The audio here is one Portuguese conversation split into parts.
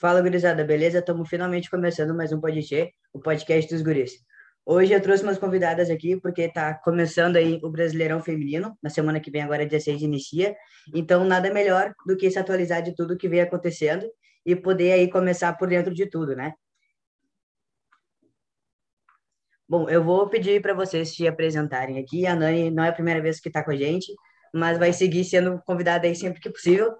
Fala, gurizada, beleza? Estamos finalmente começando mais um podcast, o podcast dos guris. Hoje eu trouxe umas convidadas aqui porque está começando aí o Brasileirão Feminino, na semana que vem, agora 16 inicia. Então, nada melhor do que se atualizar de tudo que vem acontecendo e poder aí começar por dentro de tudo, né? Bom, eu vou pedir para vocês se apresentarem aqui. A Nani não é a primeira vez que está com a gente, mas vai seguir sendo convidada aí sempre que possível.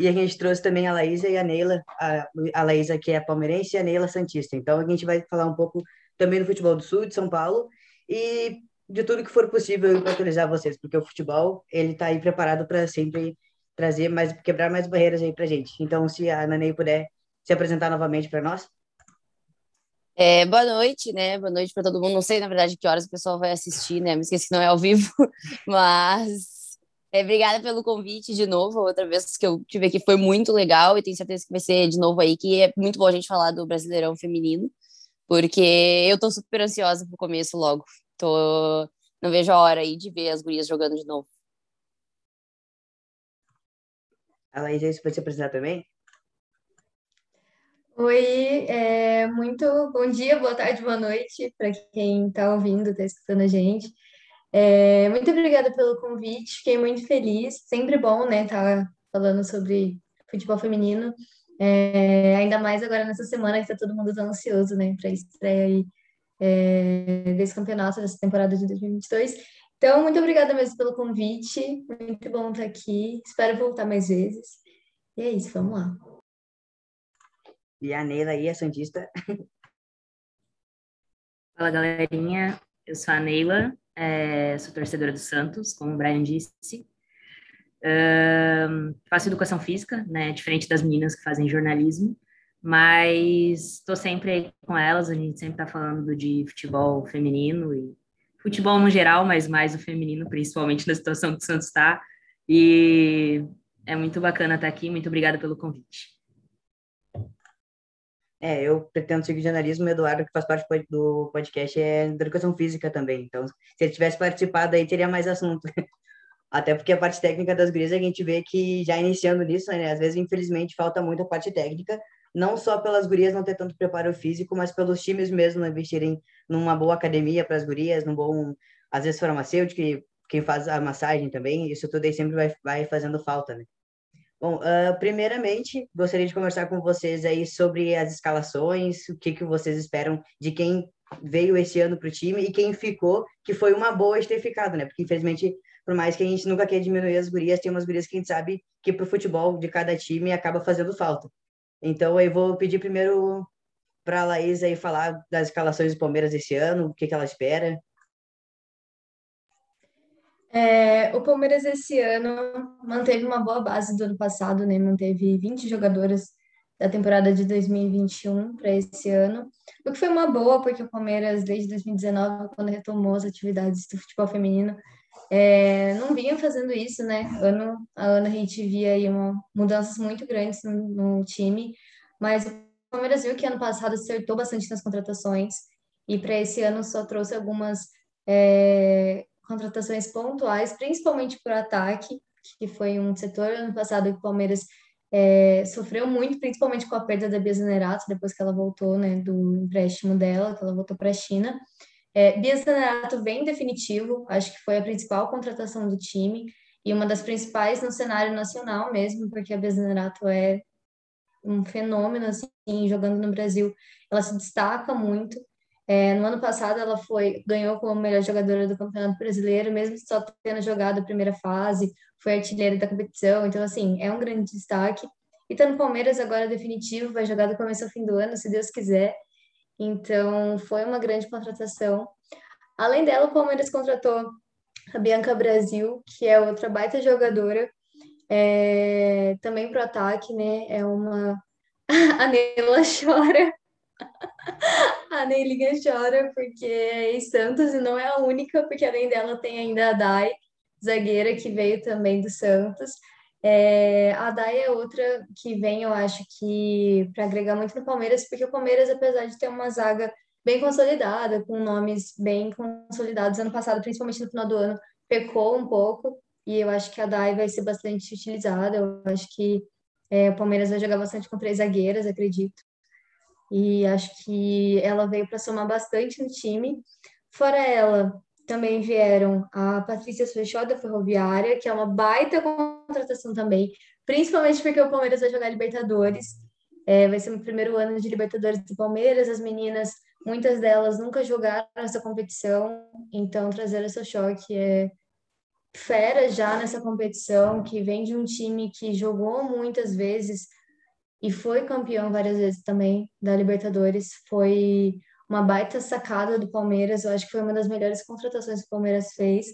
E a gente trouxe também a Laísa e a Neila, a, a Laísa que é palmeirense e a Neila Santista. Então a gente vai falar um pouco também do futebol do Sul, de São Paulo, e de tudo que for possível para atualizar vocês, porque o futebol, ele está aí preparado para sempre trazer mais, quebrar mais barreiras aí para gente. Então, se a Nanei puder se apresentar novamente para nós. É, boa noite, né? Boa noite para todo mundo. Não sei, na verdade, que horas o pessoal vai assistir, né? Me esqueci que não é ao vivo, mas é, obrigada pelo convite de novo. Outra vez que eu tive aqui foi muito legal e tenho certeza que vai ser de novo aí, que é muito bom a gente falar do Brasileirão Feminino, porque eu tô super ansiosa pro começo logo. Tô... Não vejo a hora aí de ver as gurias jogando de novo. A Laís, você pode se apresentar também? Oi, é, muito bom dia, boa tarde, boa noite para quem está ouvindo, está escutando a gente. É, muito obrigada pelo convite, fiquei muito feliz. Sempre bom, né, estar tá falando sobre futebol feminino. É, ainda mais agora nessa semana que está todo mundo tão ansioso, né, para a estreia aí, é, desse campeonato, dessa temporada de 2022. Então, muito obrigada mesmo pelo convite. Muito bom estar aqui. Espero voltar mais vezes. E é isso, vamos lá. E a Neila aí, a Santista. Fala, galerinha. Eu sou a Neila, é, sou torcedora do Santos, como o Brian disse. faço educação física, né, diferente das meninas que fazem jornalismo, mas estou sempre aí com elas, a gente sempre está falando de futebol feminino e futebol no geral, mas mais o feminino, principalmente na situação que o Santos está. E é muito bacana estar aqui, muito obrigada pelo convite. É, eu pretendo seguir jornalismo, o Eduardo, que faz parte do podcast, é da educação física também. Então, se ele tivesse participado aí, teria mais assunto. Até porque a parte técnica das gurias, a gente vê que já iniciando nisso, né? Às vezes, infelizmente, falta muito a parte técnica, não só pelas gurias não ter tanto preparo físico, mas pelos times mesmo investirem numa boa academia para as gurias, num bom, às vezes, farmacêutico, quem faz a massagem também, isso tudo aí sempre vai, vai fazendo falta, né? Bom, uh, primeiramente, gostaria de conversar com vocês aí sobre as escalações, o que, que vocês esperam de quem veio esse ano para o time e quem ficou, que foi uma boa de ter ficado, né? Porque, infelizmente, por mais que a gente nunca quer diminuir as gurias, tem umas gurias que a gente sabe que para o futebol de cada time acaba fazendo falta. Então, eu vou pedir primeiro para a Laís aí falar das escalações do Palmeiras esse ano, o que, que ela espera. É, o Palmeiras esse ano manteve uma boa base do ano passado, né? Manteve 20 jogadoras da temporada de 2021 para esse ano, o que foi uma boa, porque o Palmeiras, desde 2019, quando retomou as atividades do futebol feminino, é, não vinha fazendo isso, né? Ano a ano a gente via aí uma, mudanças muito grandes no, no time, mas o Palmeiras viu que ano passado acertou bastante nas contratações e para esse ano só trouxe algumas é, contratações pontuais, principalmente por ataque, que foi um setor ano passado que o Palmeiras é, sofreu muito, principalmente com a perda da Bia Zanerato, depois que ela voltou né, do empréstimo dela, que ela voltou para a China. É, Bia Zanerato vem definitivo, acho que foi a principal contratação do time e uma das principais no cenário nacional mesmo, porque a Bia Zanerato é um fenômeno, assim, jogando no Brasil, ela se destaca muito, é, no ano passado, ela foi ganhou como melhor jogadora do Campeonato Brasileiro, mesmo só tendo jogado a primeira fase, foi artilheira da competição. Então, assim, é um grande destaque. E tá no Palmeiras agora definitivo, vai jogar do começo ao fim do ano, se Deus quiser. Então, foi uma grande contratação. Além dela, o Palmeiras contratou a Bianca Brasil, que é outra baita jogadora, é, também para ataque, né? É uma. a Neila chora a Neilinha chora porque é em Santos e não é a única, porque além dela tem ainda a Dai, zagueira, que veio também do Santos. É, a Dai é outra que vem, eu acho que, para agregar muito no Palmeiras, porque o Palmeiras, apesar de ter uma zaga bem consolidada, com nomes bem consolidados, ano passado, principalmente no final do ano, pecou um pouco, e eu acho que a Dai vai ser bastante utilizada, eu acho que É, o Palmeiras vai jogar bastante com três zagueiras, acredito. E acho que ela veio para somar bastante no time. Fora ela, também vieram a Patrícia Fechó da Ferroviária, que é uma baita contratação também, principalmente porque o Palmeiras vai jogar Libertadores. É, vai ser o primeiro ano de Libertadores do Palmeiras. As meninas, muitas delas nunca jogaram essa competição, então trazer essa choque é fera já nessa competição, que vem de um time que jogou muitas vezes e foi campeão várias vezes também da Libertadores. Foi uma baita sacada do Palmeiras, eu acho que foi uma das melhores contratações que o Palmeiras fez.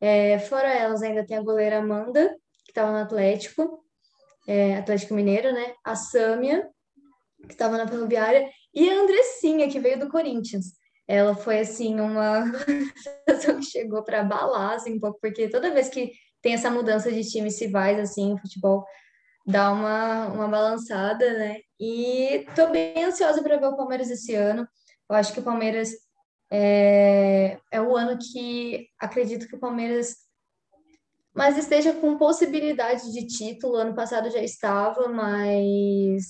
É, fora elas, ainda tem a goleira Amanda, que estava no Atlético, é, Atlético Mineiro, né? A Sâmia, que estava na Ferroviária, e a Andressinha, que veio do Corinthians. Ela foi, assim, uma que chegou para abalar, assim, um pouco, porque toda vez que tem essa mudança de times rivais, assim, o futebol dá uma, uma balançada, né? E tô bem ansiosa para ver o Palmeiras esse ano. Eu acho que o Palmeiras é, é o ano que acredito que o Palmeiras mas esteja com possibilidade de título. Ano passado já estava, mas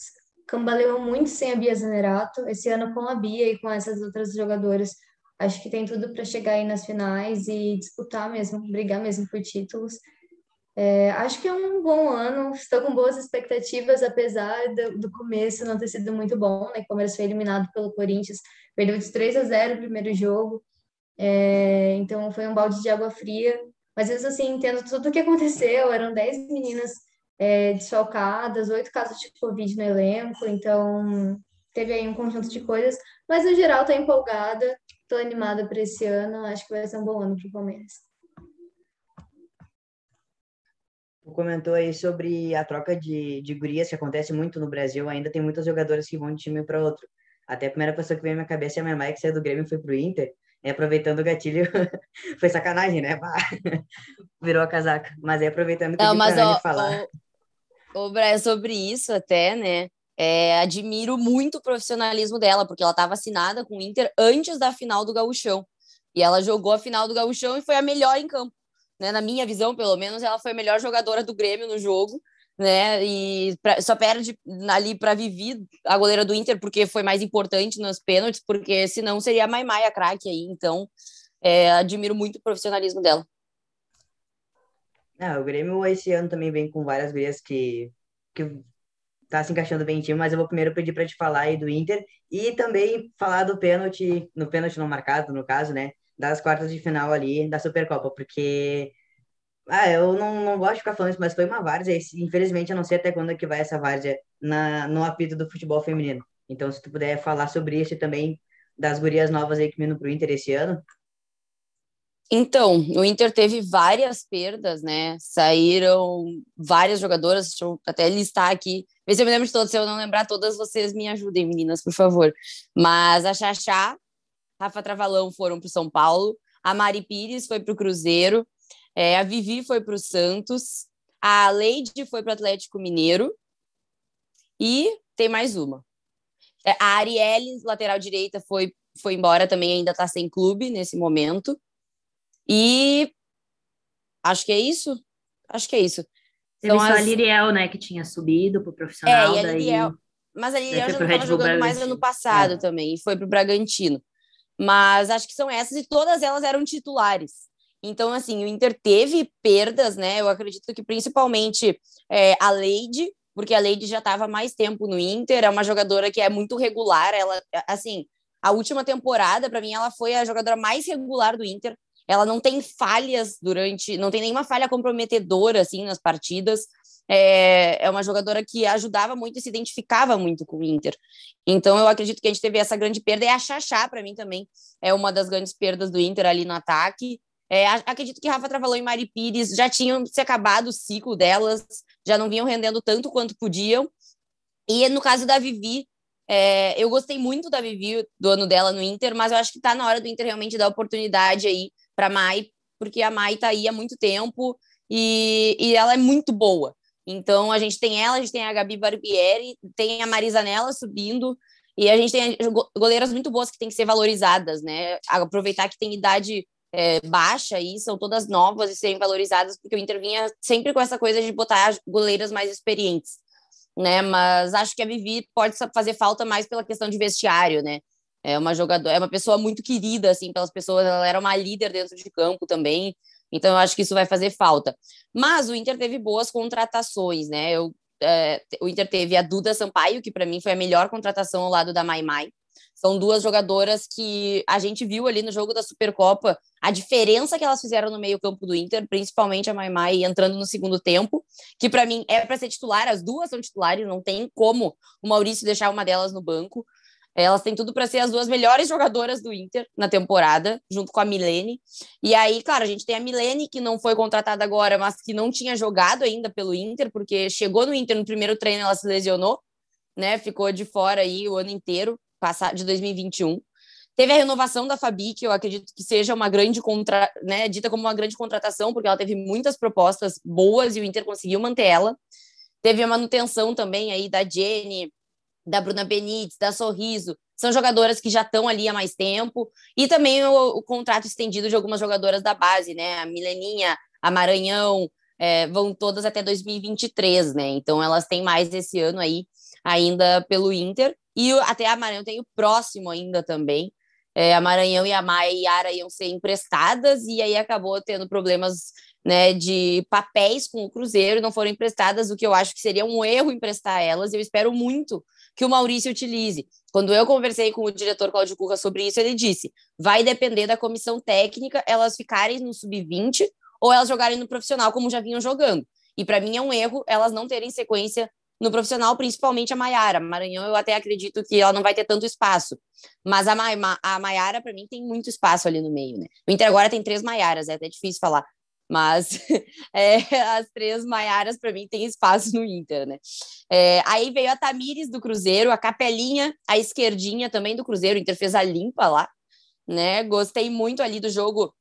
cambaleou muito sem a Bia Zanerato. Esse ano com a Bia e com essas outras jogadoras, acho que tem tudo para chegar aí nas finais e disputar mesmo, brigar mesmo por títulos. É, acho que é um bom ano, estou com boas expectativas, apesar do, do começo não ter sido muito bom, né? O Palmeiras foi eliminado pelo Corinthians, perdeu de 3 a 0 o primeiro jogo, é, então foi um balde de água fria. Mas mesmo assim, entendo tudo o que aconteceu, eram 10 meninas é, desfalcadas, oito casos de Covid no elenco, então teve aí um conjunto de coisas, mas no geral estou empolgada, estou animada para esse ano, acho que vai ser um bom ano para o Palmeiras. Comentou aí sobre a troca de, de gurias que acontece muito no Brasil. Ainda tem muitas jogadoras que vão de time para outro. Até a primeira pessoa que veio na minha cabeça é a minha mãe, que saiu do Grêmio e foi pro Inter. E aproveitando o gatilho, foi sacanagem, né? Virou a casaca. Mas aí aproveitando que Não, mas ó, falar. O, o é sobre isso até, né? É, admiro muito o profissionalismo dela, porque ela estava assinada com o Inter antes da final do Gauchão. E ela jogou a final do Gauchão e foi a melhor em campo né? Na minha visão, pelo menos, ela foi a melhor jogadora do Grêmio no jogo, né? E pra, só perde ali para Vivi, a goleira do Inter, porque foi mais importante nos pênaltis, porque senão seria a Maimai a craque aí. Então, é, admiro muito o profissionalismo dela. Ah, o Grêmio esse ano também vem com várias vezes que, que tá se encaixando bem em time, mas eu vou primeiro pedir para te falar aí do Inter e também falar do pênalti, no pênalti não marcado, no caso, né? Das quartas de final ali da Supercopa, porque ah, eu não, não gosto de ficar falando isso, mas foi uma várzea, infelizmente eu não sei até quando é que vai essa várzea na, no apito do futebol feminino. Então, se tu puder falar sobre isso e também das gurias novas aí que vindo pro Inter esse ano. Então, o Inter teve várias perdas, né? Saíram várias jogadoras, deixa eu até listar aqui, ver se eu me lembro de todas, se eu não lembrar todas, vocês me ajudem, meninas, por favor. Mas a Xaxá Rafa Travalão foram para o São Paulo, a Mari Pires foi para o Cruzeiro, é, a Vivi foi para o Santos, a Leide foi para o Atlético Mineiro e tem mais uma. É, a Arielle, lateral direita, foi, foi embora também, ainda está sem clube nesse momento. E acho que é isso. Acho que é isso. Teve só as... a Liriel, né, que tinha subido para o profissional. É, e a Liriel, daí... Mas a Liriel já estava jogando mais ano passado é. também, e foi para o Bragantino. Mas acho que são essas e todas elas eram titulares. Então, assim, o Inter teve perdas, né? Eu acredito que principalmente é, a Leide, porque a Leide já estava mais tempo no Inter, é uma jogadora que é muito regular. Ela, assim, a última temporada, para mim, ela foi a jogadora mais regular do Inter. Ela não tem falhas durante, não tem nenhuma falha comprometedora, assim, nas partidas é, é uma jogadora que ajudava muito e se identificava muito com o Inter. Então, eu acredito que a gente teve essa grande perda. E a Xaxá, para mim, também é uma das grandes perdas do Inter ali no ataque. É, acredito que Rafa Travalão e Mari Pires já tinham se acabado o ciclo delas, já não vinham rendendo tanto quanto podiam. E no caso da Vivi, é, eu gostei muito da Vivi, do ano dela no Inter, mas eu acho que está na hora do Inter realmente dar oportunidade aí para Mai, porque a Mai está aí há muito tempo e, e ela é muito boa. Então, a gente tem ela, a gente tem a Gabi Barbieri, tem a Marisa Nela subindo, e a gente tem goleiras muito boas que têm que ser valorizadas, né? Aproveitar que tem idade é, baixa e são todas novas e serem valorizadas, porque o Inter vinha sempre com essa coisa de botar goleiras mais experientes. né? Mas acho que a Vivi pode fazer falta mais pela questão de vestiário, né? É uma jogadora, é uma pessoa muito querida assim pelas pessoas, ela era uma líder dentro de campo também. Então eu acho que isso vai fazer falta. Mas o Inter teve boas contratações, né? Eu, é, o Inter teve a Duda Sampaio, que para mim foi a melhor contratação ao lado da Mai Mai. São duas jogadoras que a gente viu ali no jogo da Supercopa a diferença que elas fizeram no meio-campo do Inter, principalmente a Maimai entrando no segundo tempo, que para mim é para ser titular, as duas são titulares, não tem como o Maurício deixar uma delas no banco. Elas têm tudo para ser as duas melhores jogadoras do Inter na temporada, junto com a Milene. E aí, claro, a gente tem a Milene, que não foi contratada agora, mas que não tinha jogado ainda pelo Inter, porque chegou no Inter no primeiro treino, ela se lesionou, né? Ficou de fora aí o ano inteiro de 2021. Teve a renovação da Fabi, que eu acredito que seja uma grande contra, né, dita como uma grande contratação, porque ela teve muitas propostas boas e o Inter conseguiu manter ela. Teve a manutenção também aí da Jenny, da Bruna Benítez, da Sorriso. São jogadoras que já estão ali há mais tempo. E também o, o, contrato estendido de algumas jogadoras da base, né? A Mileninha, a Maranhão, é, vão todas até 2023, né? Então elas têm mais esse ano aí ainda pelo Inter. E até a Maranhão tem o próximo ainda também. É, a Maranhão e a Maia e Yara iam ser emprestadas, e aí acabou tendo problemas né, de papéis com o Cruzeiro, não foram emprestadas, o que eu acho que seria um erro emprestar elas, eu espero muito que o Maurício utilize. Quando eu conversei com o diretor Cláudio Curra sobre isso, ele disse: vai depender da comissão técnica elas ficarem no sub-20 ou elas jogarem no profissional, como já vinham jogando. E para mim é um erro elas não terem sequência no profissional, principalmente a Maiara. Maranhão, eu até acredito que ela não vai ter tanto espaço. Mas a, Ma a Maiara, para mim, tem muito espaço ali no meio, né? O Inter agora tem três Maiaras, é até difícil falar. Mas é, as três Maiaras, para mim, tem espaço no Inter, né? É, aí veio a Tamires do Cruzeiro, a Capelinha, a esquerdinha também do Cruzeiro. O Inter fez a limpa lá, né? Gostei muito ali do jogo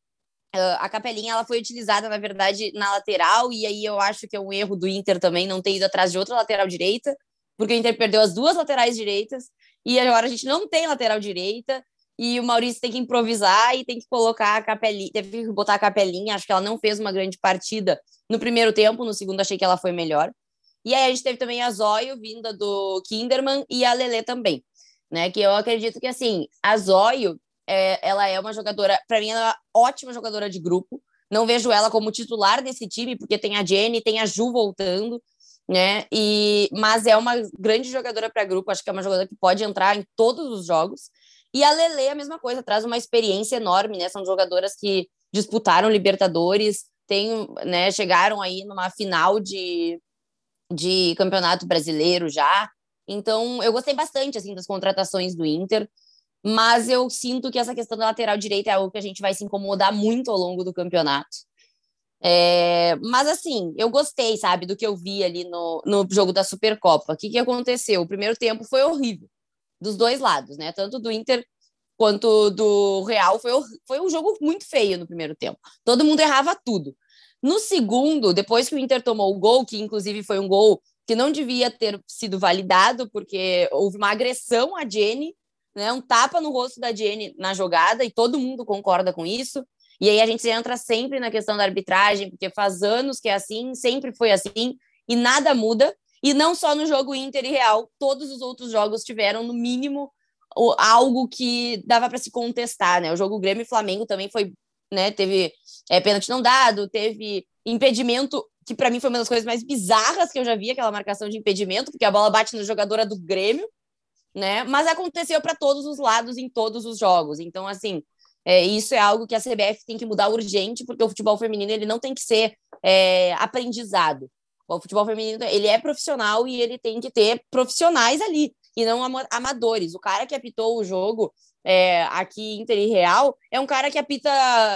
Uh, a capelinha ela foi utilizada, na verdade, na lateral, e aí eu acho que é um erro do Inter também não ter ido atrás de outra lateral direita, porque o Inter perdeu as duas laterais direitas, e agora a gente não tem lateral direita, e o Maurício tem que improvisar e tem que colocar a capelinha, teve que botar a capelinha, acho que ela não fez uma grande partida no primeiro tempo, no segundo achei que ela foi melhor. E aí a gente teve também a Zóio, vinda do Kinderman, e a Lele também, né? Que eu acredito que, assim, a Zóio, é, ela é uma jogadora, para mim, ela é uma ótima jogadora de grupo. Não vejo ela como titular desse time, porque tem a Jenny, tem a Ju voltando, né? E, mas é uma grande jogadora para grupo, acho que é uma jogadora que pode entrar em todos os jogos. E a Lele, a mesma coisa, traz uma experiência enorme, né? São jogadoras que disputaram Libertadores, tem, né, chegaram aí numa final de, de campeonato brasileiro já. Então, eu gostei bastante assim das contratações do Inter. Mas eu sinto que essa questão da lateral direita é algo que a gente vai se incomodar muito ao longo do campeonato. É, mas assim, eu gostei, sabe, do que eu vi ali no, no jogo da Supercopa. O que, que aconteceu? O primeiro tempo foi horrível, dos dois lados, né? Tanto do Inter quanto do Real. Foi, foi um jogo muito feio no primeiro tempo. Todo mundo errava tudo. No segundo, depois que o Inter tomou o gol, que inclusive foi um gol que não devia ter sido validado, porque houve uma agressão a Jenny né? Um tapa no rosto da Jenny na jogada e todo mundo concorda com isso. E aí a gente entra sempre na questão da arbitragem, porque faz anos que é assim, sempre foi assim e nada muda. E não só no jogo Inter e Real, todos os outros jogos tiveram no mínimo algo que dava para se contestar, né? O jogo Grêmio e Flamengo também foi, né, teve é, pênalti não dado, teve impedimento que para mim foi uma das coisas mais bizarras que eu já vi, aquela marcação de impedimento, porque a bola bate na jogadora do Grêmio, né? Mas aconteceu para todos os lados em todos os jogos. Então, assim, é, isso é algo que a CBF tem que mudar urgente, porque o futebol feminino ele não tem que ser é, aprendizado. O futebol feminino ele é profissional e ele tem que ter profissionais ali e não amadores. O cara que apitou o jogo é, aqui Inter e Real é um cara que apita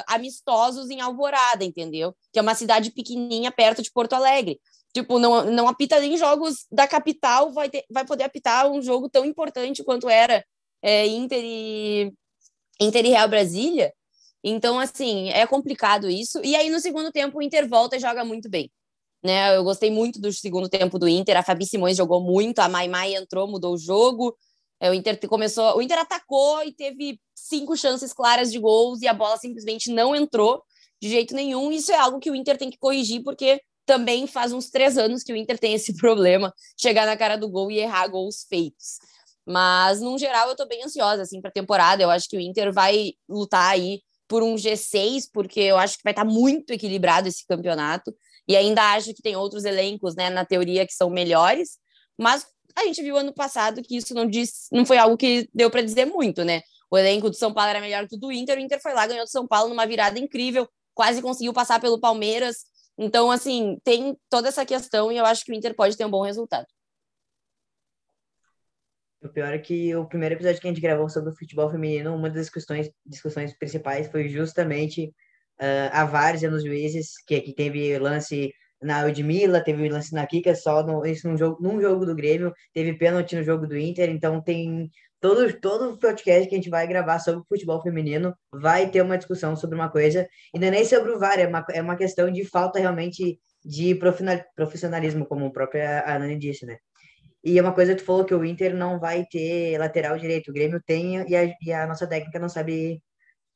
amistosos em Alvorada, entendeu? Que é uma cidade pequenininha perto de Porto Alegre. Tipo, não, não apita nem jogos da capital, vai, ter, vai poder apitar um jogo tão importante quanto era é, Inter, e, Inter e Real Brasília. Então, assim, é complicado isso. E aí, no segundo tempo, o Inter volta e joga muito bem. Né? Eu gostei muito do segundo tempo do Inter. A Fabi Simões jogou muito, a Mai Mai entrou, mudou o jogo. É, o Inter começou, o Inter atacou e teve cinco chances claras de gols e a bola simplesmente não entrou de jeito nenhum. Isso é algo que o Inter tem que corrigir, porque também faz uns três anos que o Inter tem esse problema, chegar na cara do gol e errar gols feitos. Mas, no geral, eu tô bem ansiosa, assim, pra temporada. Eu acho que o Inter vai lutar aí por um G6, porque eu acho que vai estar tá muito equilibrado esse campeonato. E ainda acho que tem outros elencos, né, na teoria, que são melhores. Mas a gente viu ano passado que isso não, diz, não foi algo que deu para dizer muito, né? O elenco do São Paulo era melhor que o do Inter, o Inter foi lá, ganhou do São Paulo numa virada incrível, quase conseguiu passar pelo Palmeiras. Então, assim, tem toda essa questão e eu acho que o Inter pode ter um bom resultado. O pior é que o primeiro episódio que a gente gravou sobre o futebol feminino, uma das discussões, discussões principais foi justamente uh, a várzea nos juízes, que aqui teve lance na Udmila, teve lance na Kika, só no, isso num jogo, num jogo do Grêmio, teve pênalti no jogo do Inter, então tem todo, todo podcast que a gente vai gravar sobre futebol feminino vai ter uma discussão sobre uma coisa, e não é nem sobre o VAR, é uma, é uma questão de falta realmente de profissionalismo, como a própria Anani disse, né? E é uma coisa que tu falou que o Inter não vai ter lateral direito, o Grêmio tem e a, e a nossa técnica não sabe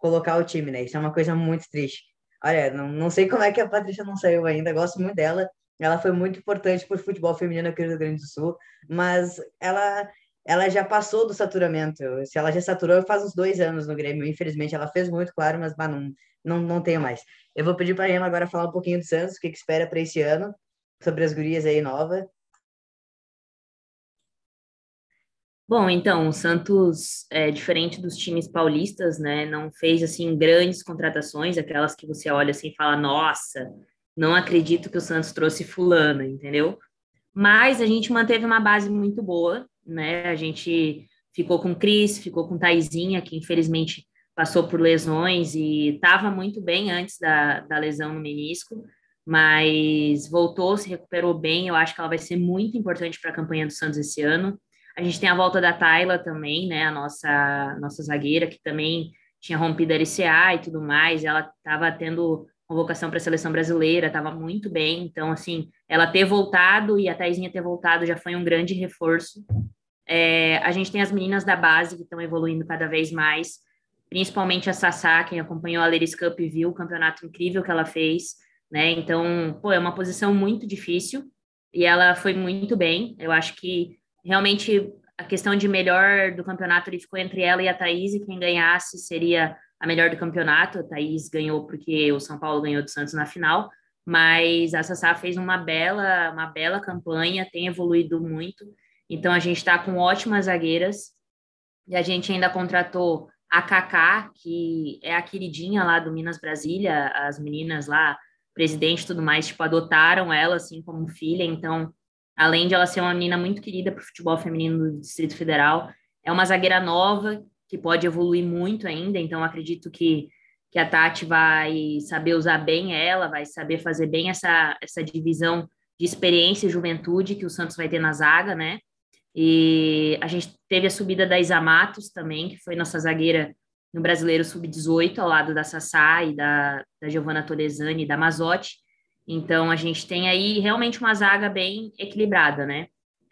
colocar o time, né? Isso é uma coisa muito triste. Olha, não, não sei como é que a Patrícia não saiu ainda, gosto muito dela. Ela foi muito importante para o futebol feminino aqui no Rio Grande do Sul, mas ela ela já passou do saturamento. Se ela já saturou, faz uns dois anos no Grêmio. Infelizmente, ela fez muito, claro, mas bah, não, não, não tenho mais. Eu vou pedir para a Emma agora falar um pouquinho do Santos, o que, que espera para esse ano, sobre as gurias aí nova. Bom, então, o Santos, é, diferente dos times paulistas, né, não fez, assim, grandes contratações, aquelas que você olha assim e fala, nossa, não acredito que o Santos trouxe fulano, entendeu? Mas a gente manteve uma base muito boa, né, a gente ficou com Cris, ficou com Taizinha, que infelizmente passou por lesões e estava muito bem antes da, da lesão no menisco, mas voltou, se recuperou bem, eu acho que ela vai ser muito importante para a campanha do Santos esse ano, a gente tem a volta da Tayla também, né? A nossa, nossa zagueira, que também tinha rompido a LCA e tudo mais. Ela estava tendo convocação para a seleção brasileira, estava muito bem. Então, assim, ela ter voltado e a Taizinha ter voltado já foi um grande reforço. É, a gente tem as meninas da base que estão evoluindo cada vez mais, principalmente a Sassá, quem acompanhou a Ladies Cup e viu o campeonato incrível que ela fez, né? Então, pô, é uma posição muito difícil e ela foi muito bem. Eu acho que realmente a questão de melhor do campeonato ele ficou entre ela e a Thaís, e quem ganhasse seria a melhor do campeonato. A Thaís ganhou porque o São Paulo ganhou do Santos na final, mas a Sassá fez uma bela, uma bela campanha, tem evoluído muito. Então a gente está com ótimas zagueiras e a gente ainda contratou a Kaká, que é a queridinha lá do Minas Brasília, as meninas lá, presidente e tudo mais, tipo, adotaram ela assim como filha, então além de ela ser uma menina muito querida para o futebol feminino do Distrito Federal, é uma zagueira nova que pode evoluir muito ainda, então acredito que, que a Tati vai saber usar bem ela, vai saber fazer bem essa, essa divisão de experiência e juventude que o Santos vai ter na zaga, né? E a gente teve a subida da Isa Matos também, que foi nossa zagueira no Brasileiro Sub-18, ao lado da Sassá e da, da Giovanna Tolesani e da Mazotti. Então, a gente tem aí realmente uma zaga bem equilibrada, né?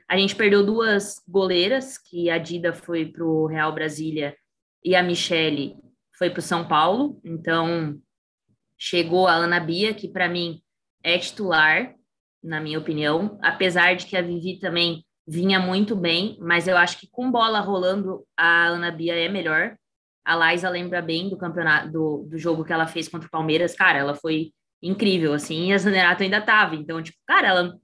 A gente perdeu duas goleiras, que a Dida foi para o Real Brasília e a Michele foi para o São Paulo. Então, chegou a Ana Bia, que para mim é titular, na minha opinião, apesar de que a Vivi também vinha muito bem, mas eu acho que com bola rolando, a Ana Bia é melhor. A Laisa lembra bem do campeonato, do, do jogo que ela fez contra o Palmeiras. Cara, ela foi incrível, assim, e a Zanerato ainda tava. Então, tipo, cara, ela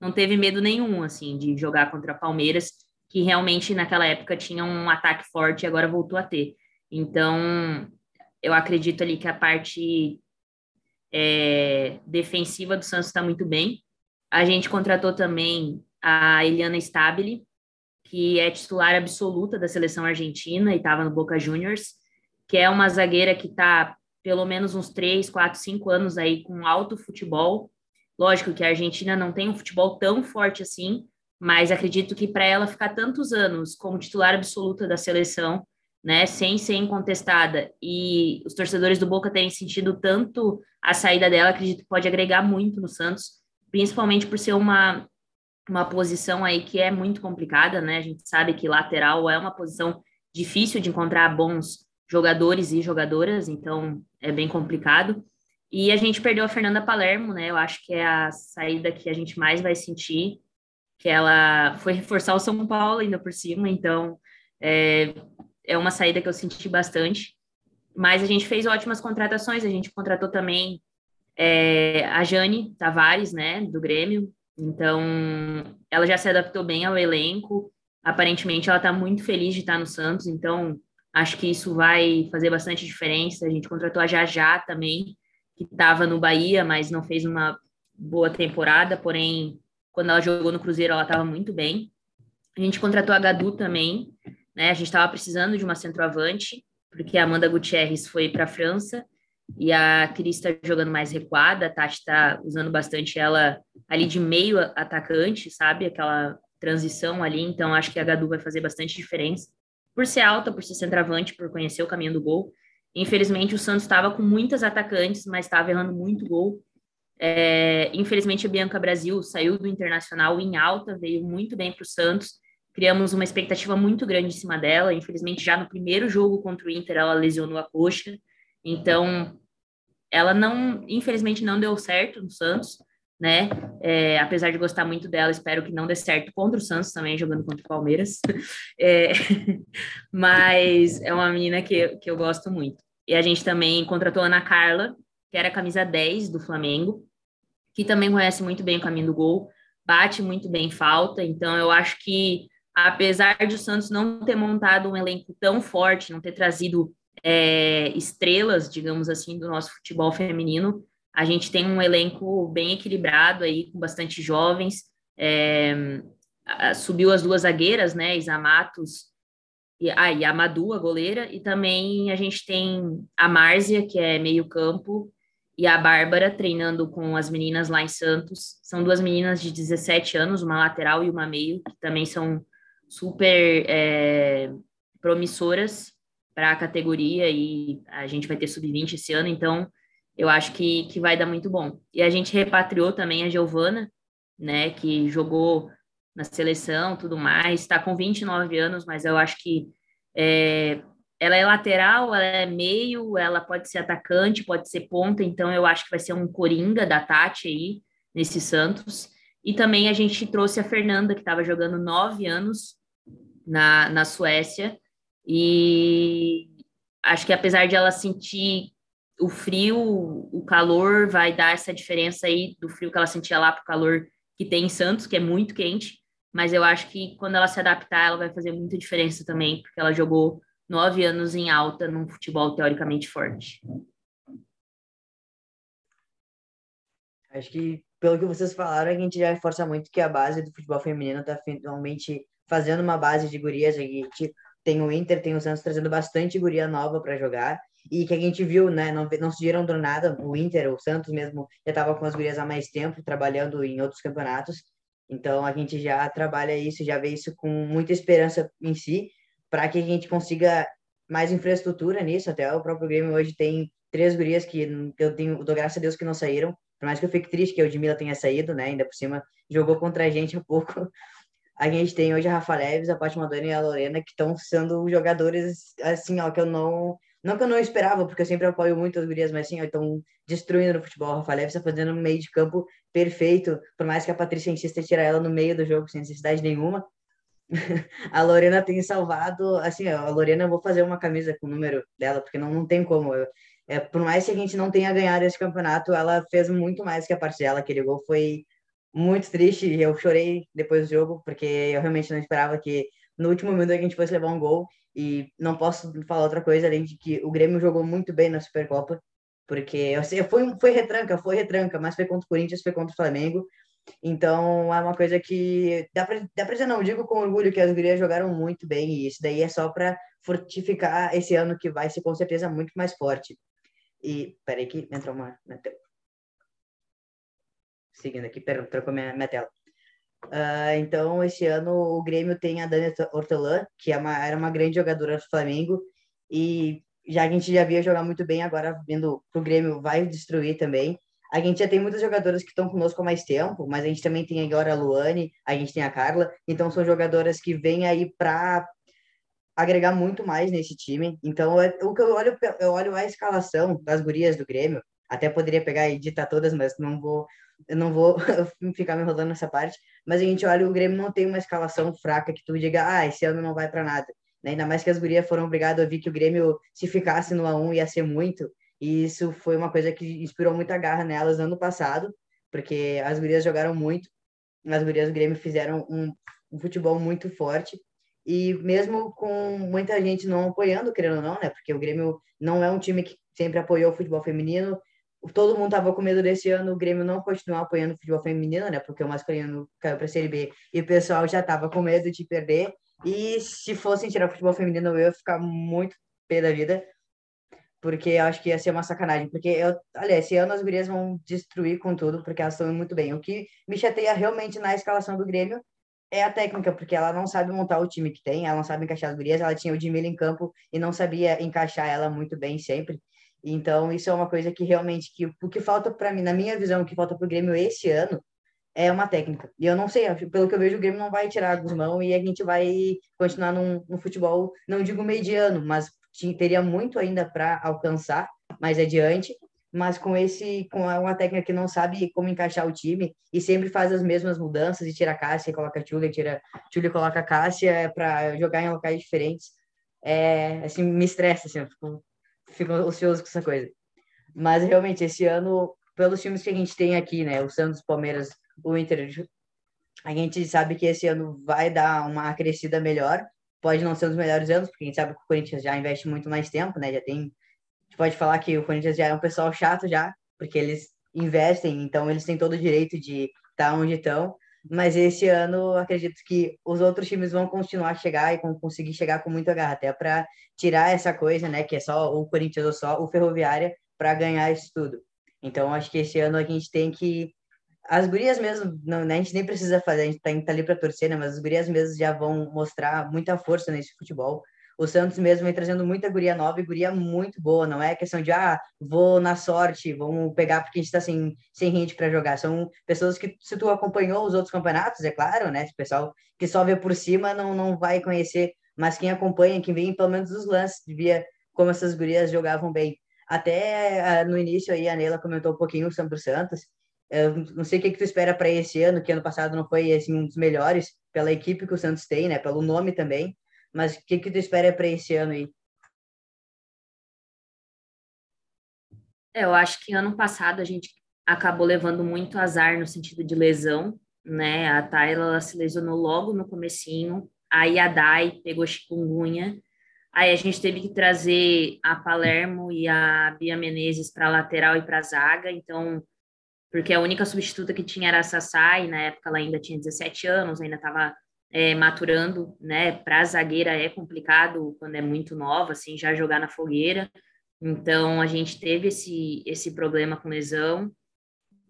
não teve medo nenhum, assim, de jogar contra Palmeiras, que realmente naquela época tinha um ataque forte e agora voltou a ter. Então, eu acredito ali que a parte é, defensiva do Santos está muito bem. A gente contratou também a Eliana Stabile, que é titular absoluta da seleção argentina e estava no Boca Juniors, que é uma zagueira que está pelo menos uns três, quatro, cinco anos aí com alto futebol. Lógico que a Argentina não tem um futebol tão forte assim, mas acredito que para ela ficar tantos anos como titular absoluta da seleção, né, sem ser incontestada, e os torcedores do Boca terem sentido tanto a saída dela, acredito que pode agregar muito no Santos, principalmente por ser uma, uma posição aí que é muito complicada, né? A gente sabe que lateral é uma posição difícil de encontrar bons jogadores e jogadoras, então é bem complicado. E a gente perdeu a Fernanda Palermo, né? Eu acho que é a saída que a gente mais vai sentir, que ela foi reforçar o São Paulo ainda por cima, então é, é uma saída que eu senti bastante. Mas a gente fez ótimas contratações, a gente contratou também é, a Jane Tavares, né, do Grêmio. Então, ela já se adaptou bem ao elenco. Aparentemente, ela está muito feliz de estar no Santos. Então, acho que isso vai fazer bastante diferença. A gente contratou a Jajá também, que estava no Bahia, mas não fez uma boa temporada. Porém, quando ela jogou no Cruzeiro, ela estava muito bem. A gente contratou a Gadu também, né? A gente estava precisando de uma centroavante, porque a Amanda Gutierrez foi para a França e a Cris está jogando mais recuada, a Tati está usando bastante ela ali de meio atacante, sabe? Aquela transição ali, então acho que a Gadu vai fazer bastante diferença. Por ser alta, por ser centroavante, por conhecer o caminho do gol. Infelizmente, o Santos estava com muitas atacantes, mas estava errando muito gol. É, infelizmente, a Bianca Brasil saiu do Internacional em alta, veio muito bem para o Santos. Criamos uma expectativa muito grande em cima dela. Infelizmente, já no primeiro jogo contra o Inter, ela lesionou a coxa. Então, ela não, infelizmente, não deu certo no Santos, né? É, apesar de gostar muito dela, espero que não dê certo contra o Santos também, jogando contra o Palmeiras. É, mas é uma menina que, que eu gosto muito. E a gente também contratou a Ana Carla, que era a camisa 10 do Flamengo, que também conhece muito bem o caminho do gol, bate muito bem falta. Então, eu acho que, apesar de o Santos não ter montado um elenco tão forte, não ter trazido é, estrelas, digamos assim, do nosso futebol feminino. A gente tem um elenco bem equilibrado aí, com bastante jovens. É, subiu as duas zagueiras, né? Isa Matos e, ah, e a Madu, a goleira, e também a gente tem a Márcia, que é meio-campo, e a Bárbara treinando com as meninas lá em Santos. São duas meninas de 17 anos, uma lateral e uma meio, que também são super é, promissoras para a categoria e a gente vai ter sub-20 esse ano, então eu acho que, que vai dar muito bom. E a gente repatriou também a Giovana, né, que jogou na seleção, tudo mais, está com 29 anos, mas eu acho que é, ela é lateral, ela é meio, ela pode ser atacante, pode ser ponta, então eu acho que vai ser um coringa da Tati aí, nesse Santos. E também a gente trouxe a Fernanda, que estava jogando nove anos na, na Suécia, e acho que apesar de ela sentir o frio, o calor vai dar essa diferença aí do frio que ela sentia lá para o calor que tem em Santos, que é muito quente. Mas eu acho que quando ela se adaptar, ela vai fazer muita diferença também, porque ela jogou nove anos em alta num futebol teoricamente forte. Acho que, pelo que vocês falaram, a gente já reforça muito que a base do futebol feminino está finalmente fazendo uma base de gurias. A gente tem o Inter, tem o Santos trazendo bastante guria nova para jogar. E que a gente viu, né? Não, não se viram do nada. O Inter, o Santos mesmo, já estava com as gurias há mais tempo, trabalhando em outros campeonatos. Então a gente já trabalha isso, já vê isso com muita esperança em si, para que a gente consiga mais infraestrutura nisso. Até o próprio Grêmio hoje tem três gurias que eu tenho, dou graças a Deus que não saíram. Por mais que eu fique triste que a Edmila tenha saído, né? Ainda por cima jogou contra a gente um pouco, a gente tem hoje a Rafa Leves, a Paty Madonna e a Lorena, que estão sendo jogadores, assim, ó, que eu não... Não que eu não esperava, porque eu sempre apoio muito as gurias, mas assim, estão destruindo no futebol. A Rafa Leves está fazendo um meio de campo perfeito, por mais que a Patrícia insista em tirar ela no meio do jogo, sem necessidade nenhuma. a Lorena tem salvado, assim, a Lorena, eu vou fazer uma camisa com o número dela, porque não, não tem como. Eu, é, por mais que a gente não tenha ganhado esse campeonato, ela fez muito mais que a parte dela. Aquele gol foi muito triste. Eu chorei depois do jogo, porque eu realmente não esperava que no último minuto a gente fosse levar um gol. E não posso falar outra coisa além de que o Grêmio jogou muito bem na Supercopa, porque eu sei, foi, foi retranca, foi retranca, mas foi contra o Corinthians, foi contra o Flamengo. Então é uma coisa que dá pra, dá pra dizer, não, digo com orgulho que as gurias jogaram muito bem, e isso daí é só para fortificar esse ano que vai ser com certeza muito mais forte. E peraí que entrou uma seguindo aqui, pera, trocou minha, minha tela. Uh, então, esse ano o Grêmio tem a Dani Hortelã, que é uma, era uma grande jogadora do Flamengo, e já a gente já via jogar muito bem, agora vindo pro Grêmio vai destruir também. A gente já tem muitas jogadoras que estão conosco há mais tempo, mas a gente também tem agora a Luane, a gente tem a Carla, então são jogadoras que vêm aí para agregar muito mais nesse time. Então, é, o que eu olho, eu olho a escalação das gurias do Grêmio, Até poderia pegar e editar todas, mas não vou, eu não vou ficar me enrolando nessa parte. Mas a gente olha, o Grêmio não tem uma escalação fraca que tu diga, ah, esse ano não vai para nada. Né? Ainda mais que as gurias foram obrigadas a ver que o Grêmio, se ficasse no A1, ia ser muito. E isso foi uma coisa que inspirou muita garra nelas ano passado, porque as gurias jogaram muito. As gurias do Grêmio fizeram um, um futebol muito forte. E mesmo com muita gente não apoiando, querendo ou não, né? Porque o Grêmio não é um time que sempre apoiou o futebol feminino. Todo mundo tava com medo desse ano o Grêmio não continuar apoiando o futebol feminino, né? Porque o masculino caiu para a Série B e o pessoal já tava com medo de perder. E se fossem tirar o futebol feminino, eu ia ficar muito pé da vida, porque eu acho que ia ser uma sacanagem. Porque, eu, olha, esse ano as gurias vão destruir com tudo, porque elas estão muito bem. O que me chateia realmente na escalação do Grêmio é a técnica, porque ela não sabe montar o time que tem, ela não sabe encaixar as gurias. Ela tinha o Dimila em campo e não sabia encaixar ela muito bem sempre. Então, isso é uma coisa que realmente, que, o que falta para mim, na minha visão, o que falta para o Grêmio esse ano é uma técnica. E eu não sei, pelo que eu vejo, o Grêmio não vai tirar a Guzmão e a gente vai continuar num, num futebol, não digo mediano, mas teria muito ainda para alcançar mais adiante. Mas com esse, com uma técnica que não sabe como encaixar o time e sempre faz as mesmas mudanças e tira a Cássia, coloca a Tchula, tira Tchula e coloca a Cássia para jogar em locais diferentes. É, assim, me estressa, assim, eu fico, fico ocioso com essa coisa. Mas realmente, esse ano, pelos times que a gente tem aqui, né, o Santos, Palmeiras, o Inter, a gente sabe que esse ano vai dar uma crescida melhor. Pode não ser um dos melhores anos, porque a gente sabe que o Corinthians já investe muito mais tempo, né? Já tem. A gente pode falar que o Corinthians já é um pessoal chato já, porque eles investem, então eles têm todo o direito de estar onde estão. Mas esse ano, acredito que os outros times vão continuar a chegar e vão conseguir chegar com muita garra, até para tirar essa coisa, né? Que é só o Corinthians ou só o Ferroviária para ganhar isso tudo. Então, acho que esse ano a gente tem que as gurias mesmo, não, né, a gente nem precisa fazer, a gente tá, tá ali para torcer, né? Mas as gurias mesmo já vão mostrar muita força nesse futebol. O Santos mesmo vem trazendo muita guria nova e guria muito boa, não é questão de, ah, vou na sorte, vamos pegar porque a gente está sem, sem gente para jogar. São pessoas que, se tu acompanhou os outros campeonatos, é claro, né? Esse pessoal que só vê por cima não, não vai conhecer, mas quem acompanha, quem vem pelo menos dos lances, via como essas gurias jogavam bem. Até ah, no início aí a Neila comentou um pouquinho sobre o Santos, eu não sei o que, que tu espera para esse ano, que ano passado não foi assim, um dos melhores, pela equipe que o Santos tem, né? Pelo nome também. Mas o que, que tu espera para esse ano aí? É, eu acho que ano passado a gente acabou levando muito azar no sentido de lesão, né? A Tayla se lesionou logo no comecinho, aí a Dai pegou chikungunya, aí a gente teve que trazer a Palermo e a Bia Menezes para lateral e para zaga, então porque a única substituta que tinha era a Sassá, e na época ela ainda tinha 17 anos, ainda estava é, maturando, né? Para zagueira é complicado quando é muito nova, assim, já jogar na fogueira. Então a gente teve esse, esse problema com lesão.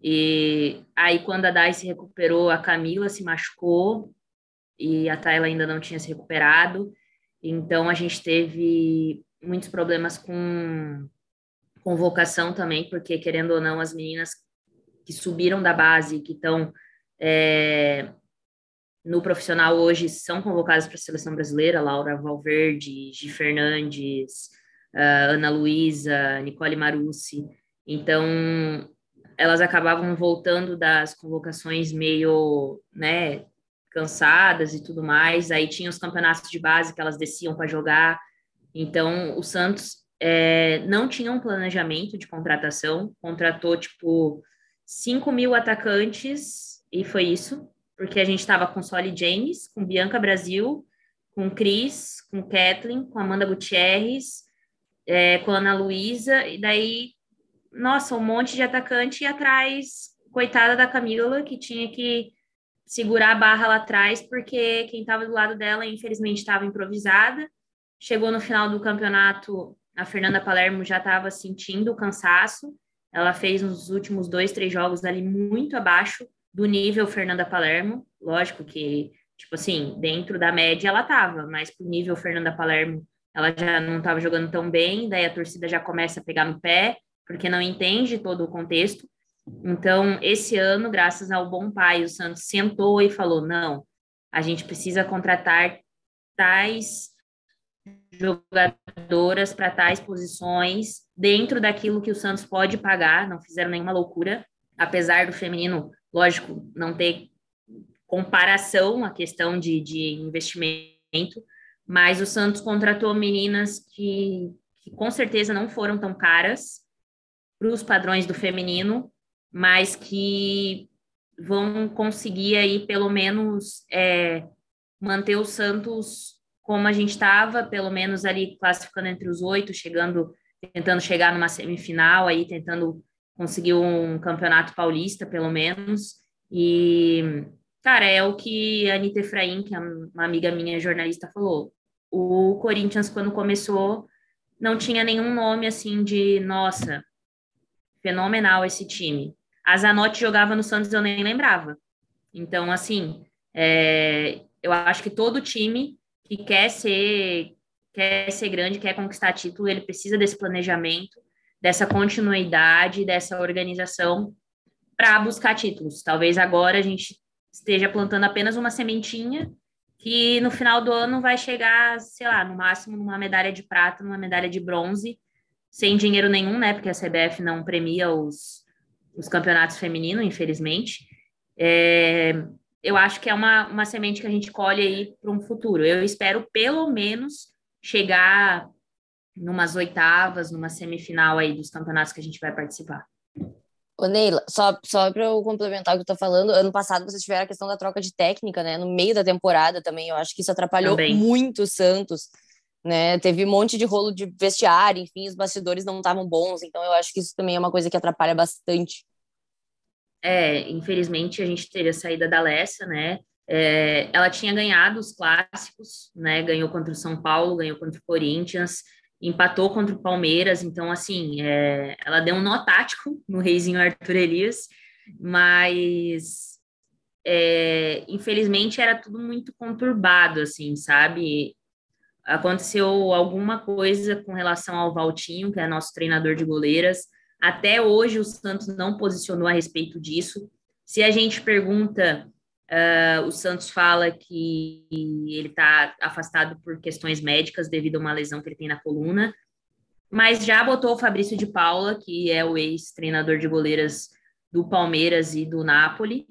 E aí, quando a Dai se recuperou, a Camila se machucou e a Tayla ainda não tinha se recuperado. Então a gente teve muitos problemas com convocação também, porque querendo ou não, as meninas que subiram da base, que estão é, no profissional hoje, são convocadas para a seleção brasileira, Laura Valverde, Gi Fernandes, uh, Ana Luísa, Nicole Marucci. Então, elas acabavam voltando das convocações meio, né, cansadas e tudo mais. Aí tinha os campeonatos de base que elas desciam para jogar. Então, o Santos é, não tinha um planejamento de contratação, contratou, tipo, 5 mil atacantes, e foi isso, porque a gente estava com Soli James, com Bianca Brasil, com Cris, com Kathleen, com Amanda Gutierrez, é, com Ana Luísa, e daí, nossa, um monte de atacante e atrás, coitada da Camila, que tinha que segurar a barra lá atrás, porque quem estava do lado dela, infelizmente, estava improvisada. Chegou no final do campeonato, a Fernanda Palermo já estava sentindo o cansaço, ela fez nos últimos dois, três jogos ali muito abaixo do nível Fernanda Palermo. Lógico que, tipo assim, dentro da média ela tava, mas pro nível Fernanda Palermo ela já não estava jogando tão bem, daí a torcida já começa a pegar no pé, porque não entende todo o contexto. Então, esse ano, graças ao bom pai, o Santos sentou e falou: não, a gente precisa contratar tais jogadoras para tais posições dentro daquilo que o Santos pode pagar, não fizeram nenhuma loucura, apesar do feminino, lógico, não ter comparação a questão de, de investimento, mas o Santos contratou meninas que, que com certeza não foram tão caras para os padrões do feminino, mas que vão conseguir aí pelo menos é, manter o Santos como a gente estava, pelo menos ali classificando entre os oito, chegando, tentando chegar numa semifinal, aí tentando conseguir um campeonato paulista, pelo menos. E, cara, é o que a Anitta Efraim, que é uma amiga minha jornalista, falou. O Corinthians, quando começou, não tinha nenhum nome assim de, nossa, fenomenal esse time. A Zanotti jogava no Santos, eu nem lembrava. Então, assim, é, eu acho que todo time que quer ser quer ser grande, quer conquistar título, ele precisa desse planejamento, dessa continuidade, dessa organização para buscar títulos. Talvez agora a gente esteja plantando apenas uma sementinha que no final do ano vai chegar, sei lá, no máximo numa medalha de prata, numa medalha de bronze, sem dinheiro nenhum, né? Porque a CBF não premia os, os campeonatos femininos, infelizmente. É, eu acho que é uma, uma semente que a gente colhe aí para um futuro. Eu espero, pelo menos, chegar numas oitavas, numa semifinal aí dos campeonatos que a gente vai participar. Ô, Neila, só, só para eu complementar o que eu tô falando, ano passado vocês tiveram a questão da troca de técnica, né? No meio da temporada também, eu acho que isso atrapalhou também. muito o Santos, né? Teve um monte de rolo de vestiário, enfim, os bastidores não estavam bons, então eu acho que isso também é uma coisa que atrapalha bastante. É, infelizmente a gente teve a saída da Lessa, né? É, ela tinha ganhado os clássicos, né? Ganhou contra o São Paulo, ganhou contra o Corinthians, empatou contra o Palmeiras, então assim, é, ela deu um nó tático no reizinho Arthur Elias, mas é, infelizmente era tudo muito conturbado, assim, sabe? Aconteceu alguma coisa com relação ao Valtinho, que é nosso treinador de goleiras, até hoje o Santos não posicionou a respeito disso. Se a gente pergunta, uh, o Santos fala que ele está afastado por questões médicas devido a uma lesão que ele tem na coluna, mas já botou o Fabrício de Paula, que é o ex-treinador de goleiras do Palmeiras e do Napoli,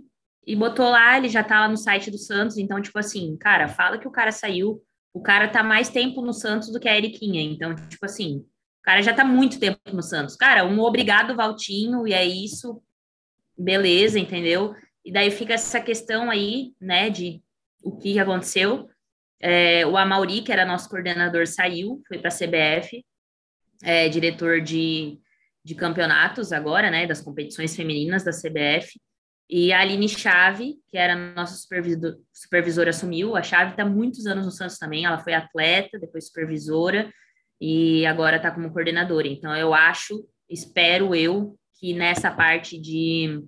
e botou lá, ele já tá lá no site do Santos, então, tipo assim, cara, fala que o cara saiu, o cara tá mais tempo no Santos do que a Eriquinha, então, tipo assim, o cara já tá muito tempo no Santos. Cara, um obrigado, Valtinho, e é isso. Beleza, entendeu? E daí fica essa questão aí, né, de o que aconteceu. É, o Amauri, que era nosso coordenador, saiu, foi para a CBF, é, diretor de, de campeonatos agora, né, das competições femininas da CBF. E a Aline Chave, que era nossa supervisor, supervisora, assumiu. A Chave está muitos anos no Santos também. Ela foi atleta, depois supervisora e agora está como coordenadora. Então, eu acho, espero eu, que nessa parte de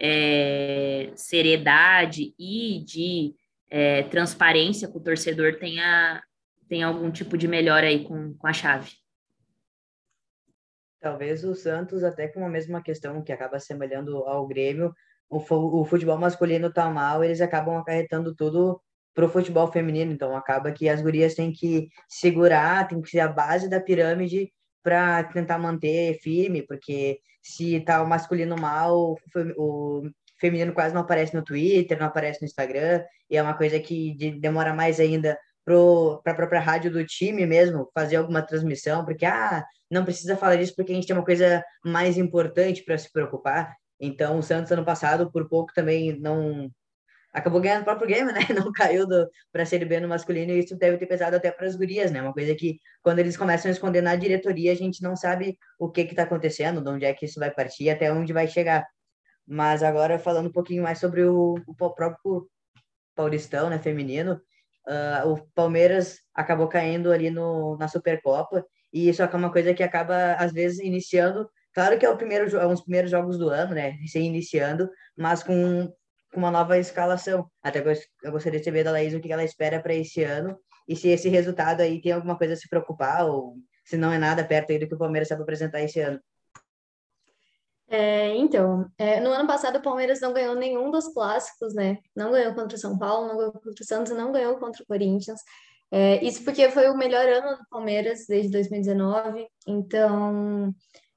é, seriedade e de é, transparência com o torcedor tenha, tenha algum tipo de melhora aí com, com a chave. Talvez o Santos, até com a mesma questão que acaba semelhando ao Grêmio, o, futebol masculino tá mal, eles acabam acarretando tudo para o futebol feminino. Então, acaba que as gurias têm que segurar, tem que ser a base da pirâmide para tentar manter firme, porque se tá o masculino mal, o feminino quase não aparece no Twitter, não aparece no Instagram, e é uma coisa que demora mais ainda para a própria rádio do time mesmo fazer alguma transmissão, porque ah, não precisa falar disso porque a gente tem uma coisa mais importante para se preocupar. Então, o Santos ano passado, por pouco também não acabou ganhando o próprio game, né? Não caiu para a Série B no masculino e isso deve ter pesado até para as gurias, né? Uma coisa que quando eles começam a esconder na diretoria, a gente não sabe o que está acontecendo, de onde é que isso vai partir, até onde vai chegar. Mas agora falando um pouquinho mais sobre o, o próprio Paulistão, né, feminino, uh, o Palmeiras acabou caindo ali no, na Supercopa e isso é uma coisa que acaba às vezes iniciando Claro que é o primeiro, é um dos primeiros jogos do ano, né? Recém iniciando, mas com uma nova escalação. Até eu gostaria de saber da Laís o que ela espera para esse ano e se esse resultado aí tem alguma coisa a se preocupar ou se não é nada perto aí do que o Palmeiras sabe apresentar esse ano. É, então, é, no ano passado o Palmeiras não ganhou nenhum dos clássicos, né? Não ganhou contra o São Paulo, não ganhou contra o Santos, não ganhou contra o Corinthians. É, isso porque foi o melhor ano do Palmeiras desde 2019, então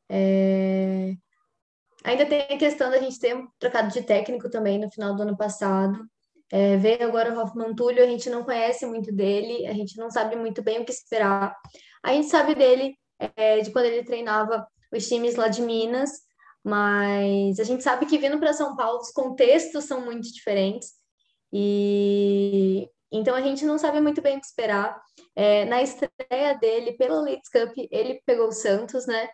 é, ainda tem a questão da gente ter trocado de técnico também no final do ano passado. É, veio agora o Hoffman Túlio, a gente não conhece muito dele, a gente não sabe muito bem o que esperar. A gente sabe dele é, de quando ele treinava os times lá de Minas, mas a gente sabe que vindo para São Paulo os contextos são muito diferentes e então a gente não sabe muito bem o que esperar. É, na estreia dele pelo Leeds Cup, ele pegou o Santos, né?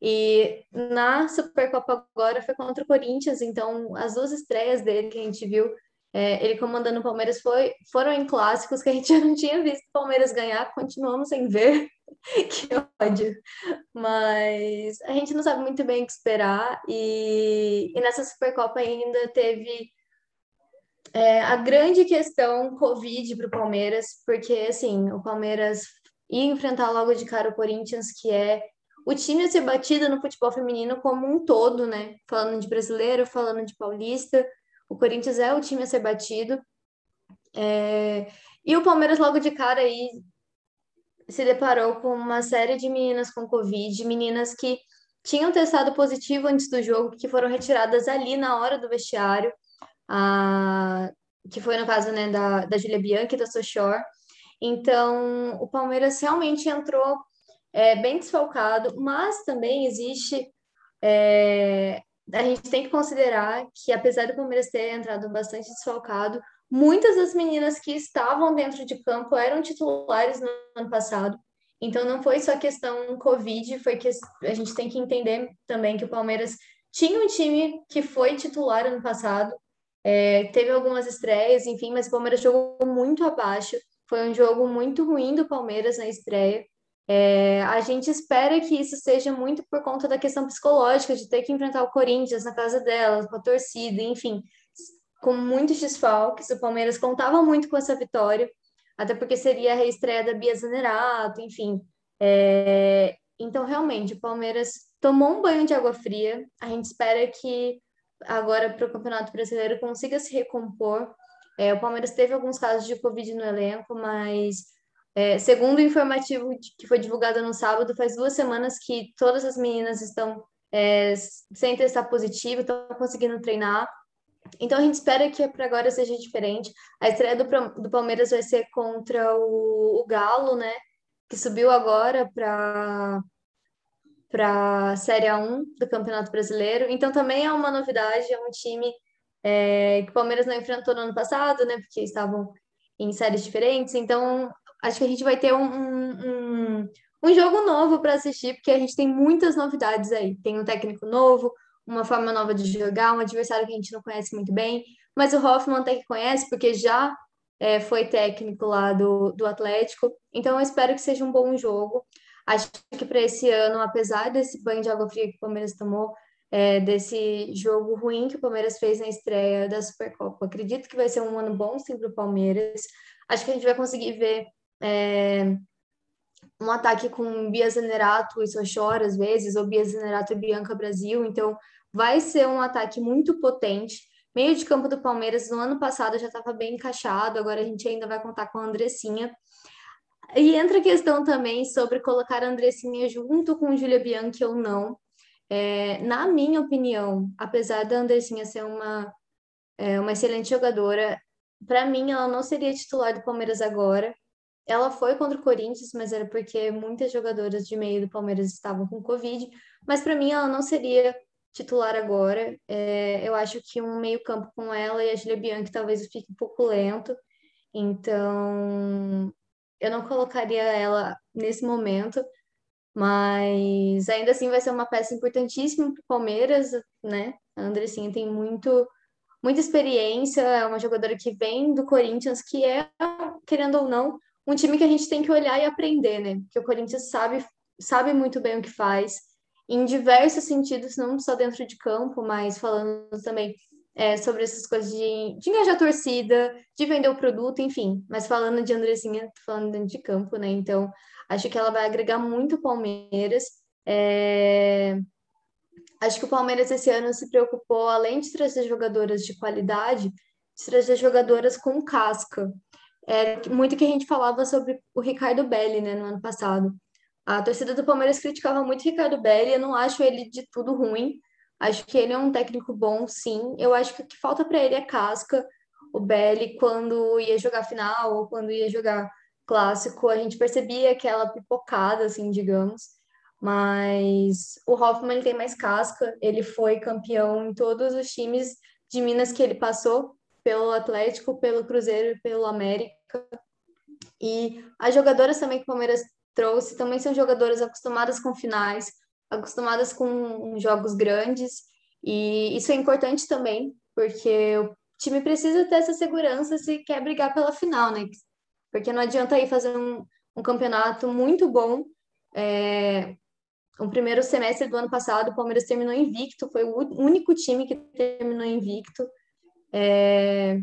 E na Supercopa agora foi contra o Corinthians, então as duas estreias dele que a gente viu, é, ele comandando o Palmeiras, foi, foram em clássicos que a gente já não tinha visto o Palmeiras ganhar, continuamos sem ver. que ódio. Mas a gente não sabe muito bem o que esperar. E, e nessa Supercopa ainda teve é, a grande questão Covid para o Palmeiras, porque assim, o Palmeiras ia enfrentar logo de cara o Corinthians, que é o time a ser batido no futebol feminino como um todo, né? Falando de brasileiro, falando de paulista, o Corinthians é o time a ser batido. É... E o Palmeiras logo de cara aí se deparou com uma série de meninas com Covid, meninas que tinham testado positivo antes do jogo, que foram retiradas ali na hora do vestiário, a, que foi no caso né, da, da Julia Bianchi e da Sochor. Então, o Palmeiras realmente entrou é, bem desfalcado, mas também existe. É, a gente tem que considerar que, apesar do Palmeiras ter entrado bastante desfalcado, Muitas das meninas que estavam dentro de campo eram titulares no ano passado. Então não foi só questão Covid, foi que a gente tem que entender também que o Palmeiras tinha um time que foi titular ano passado, é, teve algumas estreias, enfim, mas o Palmeiras jogou muito abaixo. Foi um jogo muito ruim do Palmeiras na estreia. É, a gente espera que isso seja muito por conta da questão psicológica de ter que enfrentar o Corinthians na casa dela, com a torcida, enfim com muitos desfalques. O Palmeiras contava muito com essa vitória, até porque seria a reestreia da Bia Zanerato, enfim. É... Então, realmente, o Palmeiras tomou um banho de água fria. A gente espera que agora para o Campeonato Brasileiro consiga se recompor. É, o Palmeiras teve alguns casos de Covid no elenco, mas é, segundo o informativo que foi divulgado no sábado, faz duas semanas que todas as meninas estão é, sem testar positivo, estão conseguindo treinar. Então a gente espera que para agora seja diferente. A estreia do, do Palmeiras vai ser contra o, o Galo, né? Que subiu agora para para a Série A1 do Campeonato Brasileiro. Então também é uma novidade, é um time é, que o Palmeiras não enfrentou no ano passado, né? Porque estavam em séries diferentes. Então acho que a gente vai ter um, um, um jogo novo para assistir, porque a gente tem muitas novidades aí. Tem um técnico novo, uma forma nova de jogar, um adversário que a gente não conhece muito bem, mas o Hoffman até que conhece, porque já é, foi técnico lá do, do Atlético, então eu espero que seja um bom jogo. Acho que para esse ano, apesar desse banho de água fria que o Palmeiras tomou, é, desse jogo ruim que o Palmeiras fez na estreia da Supercopa, acredito que vai ser um ano bom sim para o Palmeiras. Acho que a gente vai conseguir ver é, um ataque com Bia Zenerato e Sochora, às vezes, ou Bia Zenerato e Bianca Brasil, então vai ser um ataque muito potente. Meio de campo do Palmeiras no ano passado já estava bem encaixado, agora a gente ainda vai contar com a Andressinha. E entra a questão também sobre colocar a Andressinha junto com Júlia Bianchi ou não. É, na minha opinião, apesar da Andressinha ser uma, é, uma excelente jogadora, para mim ela não seria titular do Palmeiras agora. Ela foi contra o Corinthians, mas era porque muitas jogadoras de meio do Palmeiras estavam com Covid. Mas para mim ela não seria titular agora. É, eu acho que um meio-campo com ela e a Julia Bianchi talvez fique um pouco lento. Então, eu não colocaria ela nesse momento, mas ainda assim vai ser uma peça importantíssima para o Palmeiras, né? A Andressinha tem muito, muita experiência, é uma jogadora que vem do Corinthians, que é, querendo ou não, um time que a gente tem que olhar e aprender, né? Porque o Corinthians sabe, sabe muito bem o que faz em diversos sentidos, não só dentro de campo, mas falando também é, sobre essas coisas de, de engajar a torcida, de vender o produto, enfim. Mas falando de Andressinha, falando dentro de campo, né? Então, acho que ela vai agregar muito o Palmeiras. É... Acho que o Palmeiras esse ano se preocupou, além de trazer jogadoras de qualidade, de trazer jogadoras com casca. É muito que a gente falava sobre o Ricardo Belli, né, no ano passado. A torcida do Palmeiras criticava muito o Ricardo Belli, eu não acho ele de tudo ruim. Acho que ele é um técnico bom, sim. Eu acho que o que falta para ele é casca. O Belli, quando ia jogar final ou quando ia jogar clássico, a gente percebia aquela pipocada, assim, digamos. Mas o Hoffman ele tem mais casca. Ele foi campeão em todos os times de Minas que ele passou, pelo Atlético, pelo Cruzeiro e pelo América. E as jogadoras também que o Palmeiras trouxe também são jogadoras acostumadas com finais, acostumadas com jogos grandes, e isso é importante também, porque o time precisa ter essa segurança se quer brigar pela final, né? Porque não adianta aí fazer um, um campeonato muito bom. É, o primeiro semestre do ano passado, o Palmeiras terminou invicto, foi o único time que terminou invicto. É,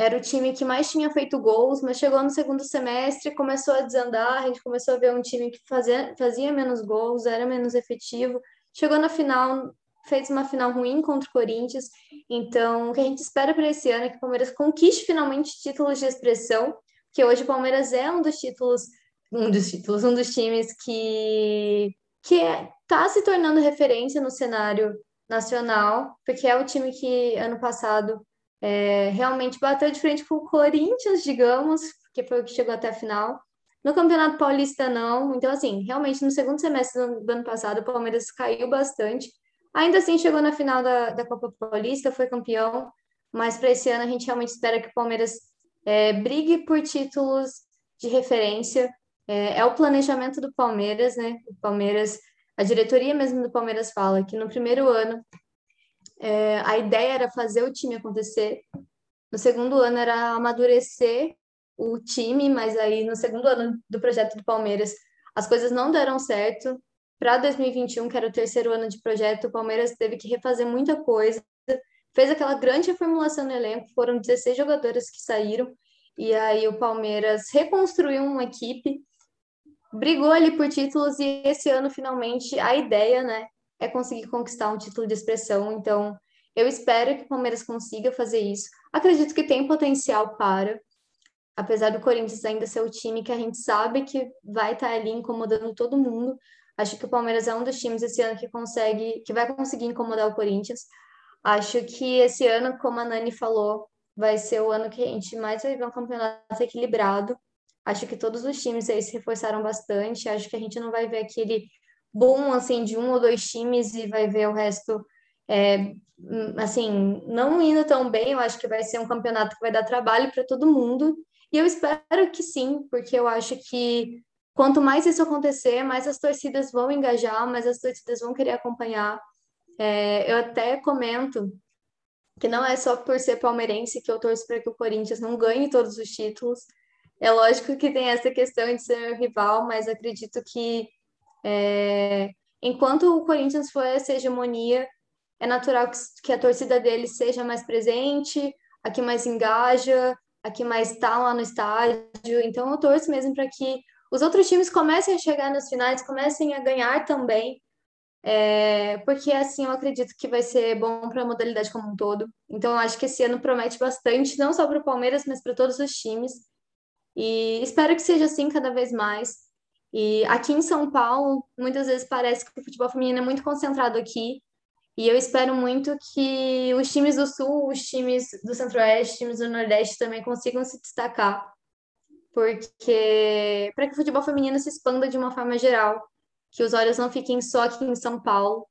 era o time que mais tinha feito gols, mas chegou no segundo semestre, começou a desandar, a gente começou a ver um time que fazia, fazia menos gols, era menos efetivo. Chegou na final, fez uma final ruim contra o Corinthians. Então, o que a gente espera para esse ano é que o Palmeiras conquiste finalmente títulos de expressão, que hoje o Palmeiras é um dos títulos, um dos títulos, um dos times que que está é, se tornando referência no cenário nacional, porque é o time que ano passado é, realmente bateu de frente com o Corinthians, digamos, que foi o que chegou até a final. No Campeonato Paulista, não. Então, assim, realmente, no segundo semestre do ano passado, o Palmeiras caiu bastante. Ainda assim, chegou na final da, da Copa Paulista, foi campeão. Mas para esse ano, a gente realmente espera que o Palmeiras é, brigue por títulos de referência. É, é o planejamento do Palmeiras, né? O Palmeiras, a diretoria mesmo do Palmeiras fala que no primeiro ano é, a ideia era fazer o time acontecer. No segundo ano era amadurecer o time, mas aí no segundo ano do projeto do Palmeiras as coisas não deram certo. Para 2021, que era o terceiro ano de projeto, o Palmeiras teve que refazer muita coisa. Fez aquela grande reformulação no elenco, foram 16 jogadores que saíram, e aí o Palmeiras reconstruiu uma equipe, brigou ali por títulos, e esse ano, finalmente, a ideia, né, é conseguir conquistar um título de expressão. Então, eu espero que o Palmeiras consiga fazer isso. Acredito que tem potencial para, apesar do Corinthians ainda ser o time que a gente sabe que vai estar ali incomodando todo mundo. Acho que o Palmeiras é um dos times esse ano que consegue, que vai conseguir incomodar o Corinthians. Acho que esse ano, como a Nani falou, vai ser o ano que a gente mais vai ver um campeonato equilibrado. Acho que todos os times aí se reforçaram bastante. Acho que a gente não vai ver aquele boom assim de um ou dois times e vai ver o resto é, assim não indo tão bem. Eu acho que vai ser um campeonato que vai dar trabalho para todo mundo e eu espero que sim, porque eu acho que quanto mais isso acontecer, mais as torcidas vão engajar, mais as torcidas vão querer acompanhar. É, eu até comento que não é só por ser palmeirense que eu torço para que o Corinthians não ganhe todos os títulos. É lógico que tem essa questão de ser rival, mas acredito que é, enquanto o Corinthians for essa hegemonia, é natural que, que a torcida dele seja mais presente, a que mais engaja, a que mais está lá no estádio. Então, eu torço mesmo para que os outros times comecem a chegar nas finais, comecem a ganhar também, é, porque assim eu acredito que vai ser bom para a modalidade como um todo. Então, eu acho que esse ano promete bastante, não só para o Palmeiras, mas para todos os times. E espero que seja assim cada vez mais. E aqui em São Paulo, muitas vezes parece que o futebol feminino é muito concentrado aqui. E eu espero muito que os times do Sul, os times do Centro-Oeste, os times do Nordeste também consigam se destacar. Porque para que o futebol feminino se expanda de uma forma geral, que os olhos não fiquem só aqui em São Paulo.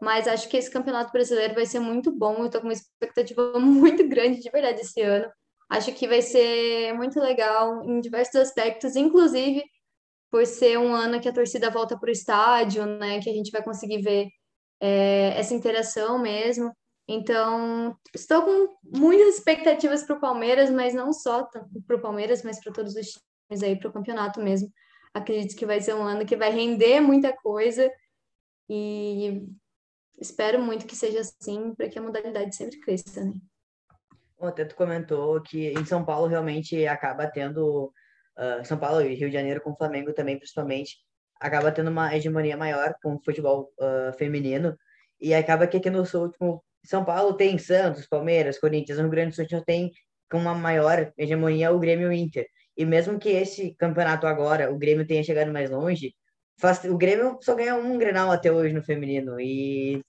Mas acho que esse campeonato brasileiro vai ser muito bom. Eu estou com uma expectativa muito grande de verdade esse ano. Acho que vai ser muito legal em diversos aspectos, inclusive por ser um ano que a torcida volta para o estádio, né? Que a gente vai conseguir ver é, essa interação mesmo. Então, estou com muitas expectativas para o Palmeiras, mas não só para o Palmeiras, mas para todos os times aí, para o campeonato mesmo. Acredito que vai ser um ano que vai render muita coisa e espero muito que seja assim, para que a modalidade sempre cresça, né? até tu comentou que em São Paulo realmente acaba tendo uh, São Paulo e Rio de Janeiro com o Flamengo também, principalmente, acaba tendo uma hegemonia maior com o futebol uh, feminino. E acaba que aqui no Sul, tipo, São Paulo tem Santos, Palmeiras, Corinthians, no Rio Grande do Sul já tem com uma maior hegemonia é o Grêmio e o Inter. E mesmo que esse campeonato agora, o Grêmio tenha chegado mais longe, faz, o Grêmio só ganhou um Grenal até hoje no feminino. E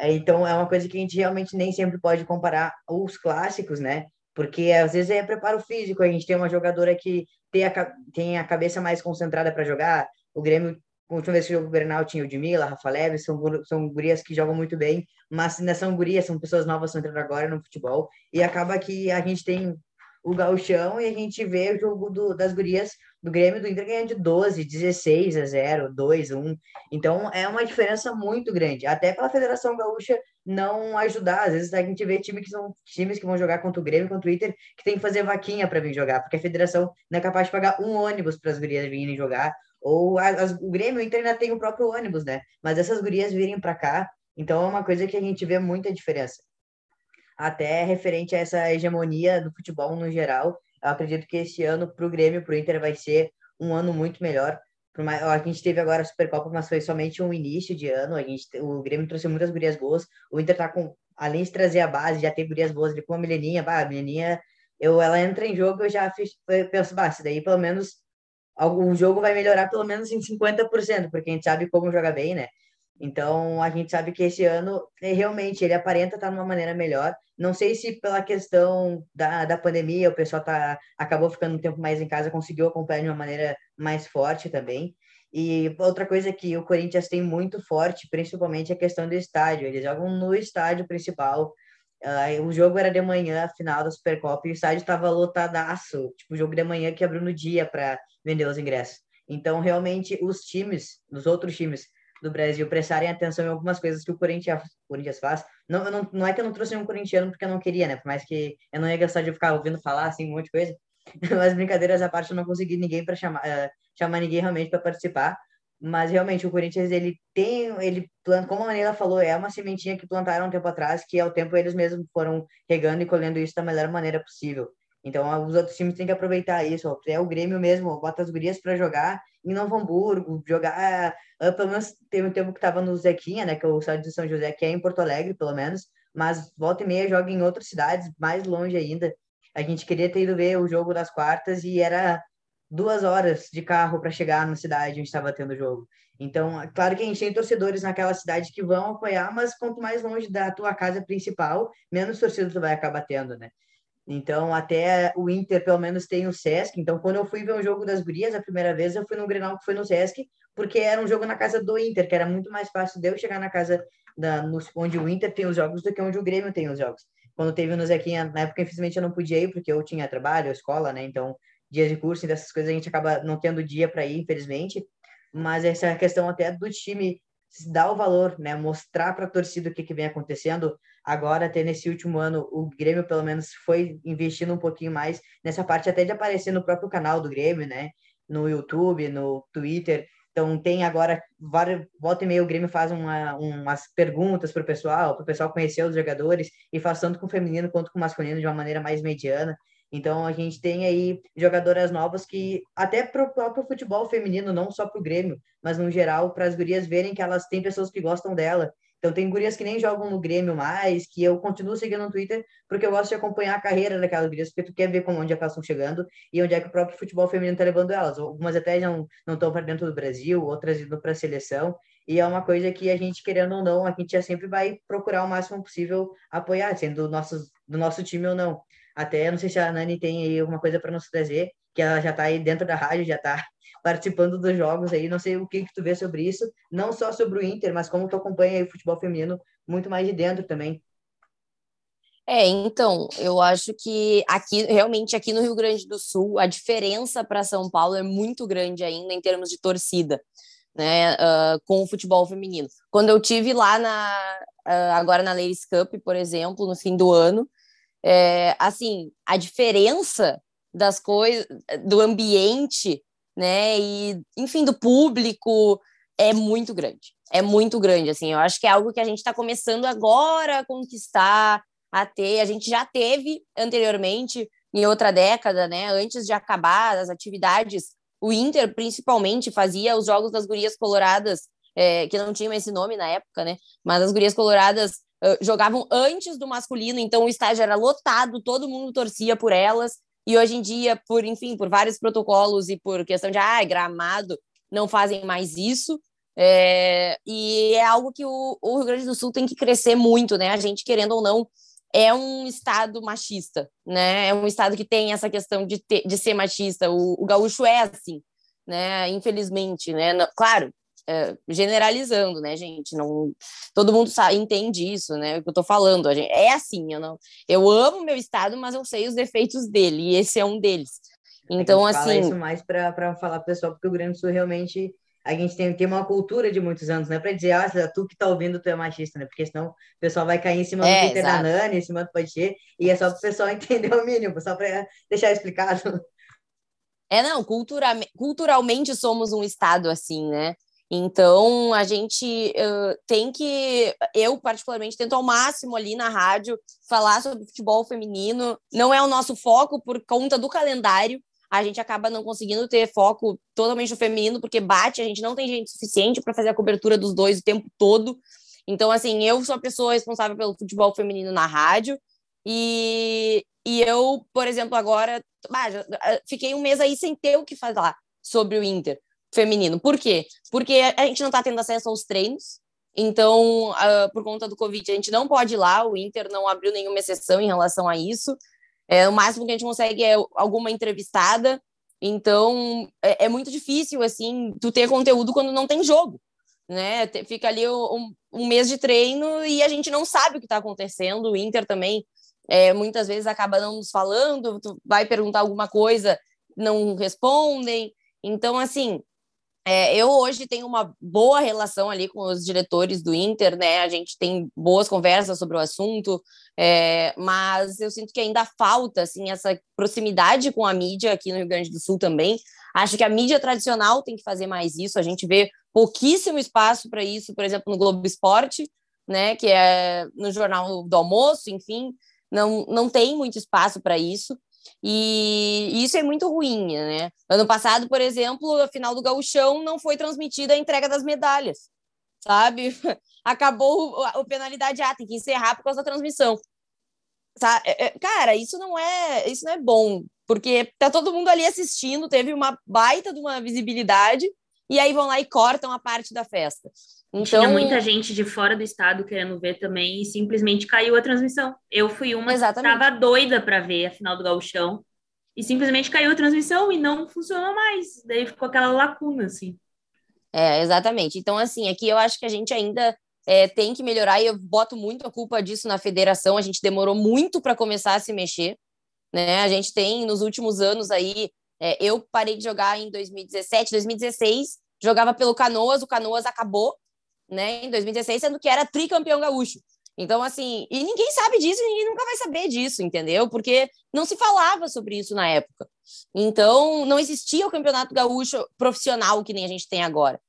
então é uma coisa que a gente realmente nem sempre pode comparar os clássicos, né? Porque às vezes é preparo físico, a gente tem uma jogadora que tem a, tem a cabeça mais concentrada para jogar. O Grêmio, a última vez que jogou o Grenal tinha o Dimila, Rafa Leve, são, são gurias que jogam muito bem, mas ainda são gurias, são pessoas novas que estão entrando agora no futebol. E acaba que a gente tem o gauchão e a gente vê o jogo do, das gurias do Grêmio do Inter ganhando de 12, 16 a 0, 2, 1. Então é uma diferença muito grande. Até pela Federação Gaúcha não ajudar. Às vezes a gente vê time que são times que vão jogar contra o Grêmio, contra o Inter, que tem que fazer vaquinha para vir jogar, porque a federação não é capaz de pagar um ônibus para as gurias virem jogar. Ou as, o Grêmio o Inter ainda tem o próprio ônibus, né? Mas essas gurias virem para cá, então é uma coisa que a gente vê muita diferença até referente a essa hegemonia do futebol no geral. Eu acredito que esse ano para o Grêmio, para o Inter, vai ser um ano muito melhor. A gente teve agora a Supercopa, mas foi somente um início de ano. A gente, o Grêmio trouxe muitas gurias boas. O Inter tá com, além de trazer a base, já tem gurias boas ali com a Mileninha. Bah, a Mileninha, eu, ela entra em jogo, eu já fiz, eu penso, bah, se daí pelo menos o jogo vai melhorar pelo menos em 50%, porque a gente sabe como jogar bem, né? Então, a gente sabe que esse ano, é, realmente, ele aparenta estar de uma maneira melhor. Não sei se pela questão da, da pandemia, o pessoal tá, acabou ficando um tempo mais em casa, conseguiu acompanhar de uma maneira mais forte também. E outra coisa que o Corinthians tem muito forte, principalmente, é a questão do estádio. Eles jogam no estádio principal. Uh, o jogo era de manhã, a final da Supercopa, e o estádio estava lotadaço. Tipo, o jogo de manhã que abriu no dia para vender os ingressos. Então, realmente, os times, os outros times, do Brasil prestarem atenção em algumas coisas que o Corinthians, o Corinthians faz. Não, não, não é que eu não trouxe um corintiano porque eu não queria, né? Por mais que eu não ia gostar de ficar ouvindo falar assim um monte de coisa. Mas brincadeiras à parte, eu não consegui ninguém para chamar, uh, chamar ninguém realmente para participar. Mas realmente o Corinthians ele tem, ele planta, como a Manila falou, é uma sementinha que plantaram um tempo atrás, que ao tempo eles mesmos foram regando e colhendo isso da melhor maneira possível. Então, os outros times têm que aproveitar isso. Até o Grêmio mesmo bota as gurias para jogar em Novo Hamburgo, jogar. Uh, pelo menos teve um tempo que estava no Zequinha, né? Que é o estádio de São José, que é em Porto Alegre, pelo menos. Mas volta e meia joga em outras cidades, mais longe ainda. A gente queria ter ido ver o jogo das quartas e era duas horas de carro para chegar na cidade onde estava tendo o jogo. Então, é claro que a gente tem torcedores naquela cidade que vão apoiar, mas quanto mais longe da tua casa principal, menos torcida tu vai acabar tendo, né? Então, até o Inter, pelo menos, tem o Sesc. Então, quando eu fui ver o jogo das gurias a primeira vez, eu fui no Grenal que foi no Sesc, porque era um jogo na casa do Inter, que era muito mais fácil de eu chegar na casa da, no, onde o Inter tem os jogos do que onde o Grêmio tem os jogos. Quando teve no Zequinha, na época, infelizmente, eu não podia ir, porque eu tinha trabalho, escola, né? Então, dias de curso e dessas coisas, a gente acaba não tendo dia para ir, infelizmente. Mas essa questão até do time dar o valor, né? Mostrar para a torcida o que, que vem acontecendo. Agora, até nesse último ano, o Grêmio, pelo menos, foi investindo um pouquinho mais nessa parte, até de aparecer no próprio canal do Grêmio, né? No YouTube, no Twitter. Então, tem agora, volta e meia, o Grêmio faz uma, umas perguntas para o pessoal, para o pessoal conhecer os jogadores, e faz tanto com o feminino quanto com o masculino de uma maneira mais mediana. Então a gente tem aí jogadoras novas que até para o próprio futebol feminino, não só para o Grêmio, mas no geral para as gurias verem que elas têm pessoas que gostam dela. Então tem gurias que nem jogam no Grêmio mais, que eu continuo seguindo no Twitter, porque eu gosto de acompanhar a carreira daquelas gurias, porque tu quer ver como onde é elas estão chegando e onde é que o próprio futebol feminino está levando elas. Algumas até não não estão para dentro do Brasil, outras indo para a seleção. E é uma coisa que a gente, querendo ou não, a gente já sempre vai procurar o máximo possível apoiar, sendo do nosso, do nosso time ou não. Até, não sei se a Nani tem aí alguma coisa para nos trazer, que ela já está aí dentro da rádio, já está participando dos jogos aí. Não sei o que, que tu vê sobre isso, não só sobre o Inter, mas como tu acompanha o futebol feminino muito mais de dentro também. É, então, eu acho que aqui, realmente, aqui no Rio Grande do Sul, a diferença para São Paulo é muito grande ainda em termos de torcida, né, uh, com o futebol feminino. Quando eu tive lá na, uh, agora na Ladies Cup, por exemplo, no fim do ano, é, assim, a diferença das coisas, do ambiente, né, e, enfim, do público é muito grande. É muito grande, assim, eu acho que é algo que a gente está começando agora a conquistar, a ter, a gente já teve anteriormente, em outra década, né, antes de acabar as atividades, o Inter, principalmente, fazia os Jogos das Gurias Coloradas, é, que não tinham esse nome na época, né, mas as Gurias Coloradas jogavam antes do masculino, então o estádio era lotado, todo mundo torcia por elas. E hoje em dia, por enfim, por vários protocolos e por questão de ah, gramado, não fazem mais isso. É, e é algo que o, o, Rio Grande do Sul tem que crescer muito, né? A gente, querendo ou não, é um estado machista, né? É um estado que tem essa questão de, ter, de ser machista. O, o gaúcho é assim, né? Infelizmente, né? Claro, é, generalizando, né, gente? Não, todo mundo sabe, entende isso, né? O que eu tô falando. A gente, é assim, eu não. Eu amo meu estado, mas eu sei os defeitos dele, e esse é um deles. Então, assim. Fala isso mais para falar pro pessoal, porque o Grande Sul realmente a gente tem, tem uma cultura de muitos anos, não é para dizer, ah, tu que tá ouvindo, tu é machista, né? Porque senão o pessoal vai cair em cima é, do Peter da Nani, em cima do Poitier, e é só para o pessoal entender o mínimo, só para deixar explicado. É, não, cultura, culturalmente somos um estado assim, né? Então, a gente uh, tem que, eu particularmente, tento ao máximo ali na rádio falar sobre futebol feminino. Não é o nosso foco por conta do calendário, a gente acaba não conseguindo ter foco totalmente no feminino, porque bate, a gente não tem gente suficiente para fazer a cobertura dos dois o tempo todo. Então, assim, eu sou a pessoa responsável pelo futebol feminino na rádio, e, e eu, por exemplo, agora ah, fiquei um mês aí sem ter o que falar sobre o Inter feminino. Por quê? Porque a gente não está tendo acesso aos treinos, então, uh, por conta do Covid, a gente não pode ir lá, o Inter não abriu nenhuma exceção em relação a isso. É, o máximo que a gente consegue é alguma entrevistada. Então, é, é muito difícil, assim, tu ter conteúdo quando não tem jogo, né? Fica ali um, um mês de treino e a gente não sabe o que está acontecendo. O Inter também, é, muitas vezes, acaba não nos falando. Tu vai perguntar alguma coisa, não respondem. Então, assim, é, eu hoje tenho uma boa relação ali com os diretores do Inter, né? A gente tem boas conversas sobre o assunto, é, mas eu sinto que ainda falta assim essa proximidade com a mídia aqui no Rio Grande do Sul também. Acho que a mídia tradicional tem que fazer mais isso. A gente vê pouquíssimo espaço para isso, por exemplo, no Globo Esporte, né? Que é no Jornal do Almoço, enfim, não, não tem muito espaço para isso. E isso é muito ruim, né? Ano passado, por exemplo, a final do Gauchão não foi transmitida a entrega das medalhas, sabe? Acabou a penalidade, ah, tem que encerrar por causa da transmissão. É, cara, isso não é, isso não é bom, porque tá todo mundo ali assistindo, teve uma baita de uma visibilidade, e aí vão lá e cortam a parte da festa. Então, Tinha muita gente de fora do estado querendo ver também e simplesmente caiu a transmissão. Eu fui uma Exatamente. que estava doida para ver a final do Gauchão e simplesmente caiu a transmissão e não funcionou mais. Daí ficou aquela lacuna, assim. É, exatamente. Então, assim, aqui eu acho que a gente ainda é, tem que melhorar e eu boto muito a culpa disso na federação. A gente demorou muito para começar a se mexer. Né? A gente tem, nos últimos anos aí, é, eu parei de jogar em 2017, 2016, jogava pelo Canoas, o Canoas acabou, né, em 2016, sendo que era tricampeão gaúcho. Então, assim, e ninguém sabe disso, ninguém nunca vai saber disso, entendeu? Porque não se falava sobre isso na época. Então, não existia o campeonato gaúcho profissional que nem a gente tem agora.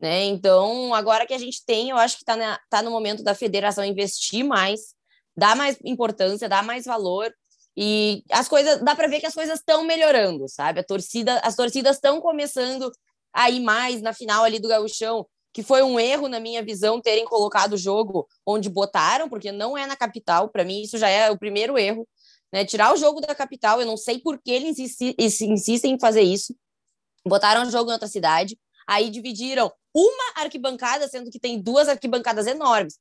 Né? Então, agora que a gente tem, eu acho que está tá no momento da federação investir mais, dar mais importância, dar mais valor. E as coisas, dá para ver que as coisas estão melhorando, sabe? A torcida, as torcidas estão começando a ir mais na final ali do gauchão que foi um erro, na minha visão, terem colocado o jogo onde botaram, porque não é na capital. Para mim, isso já é o primeiro erro. Né? Tirar o jogo da capital, eu não sei por que eles insistem em fazer isso. Botaram o jogo em outra cidade, aí dividiram uma arquibancada, sendo que tem duas arquibancadas enormes.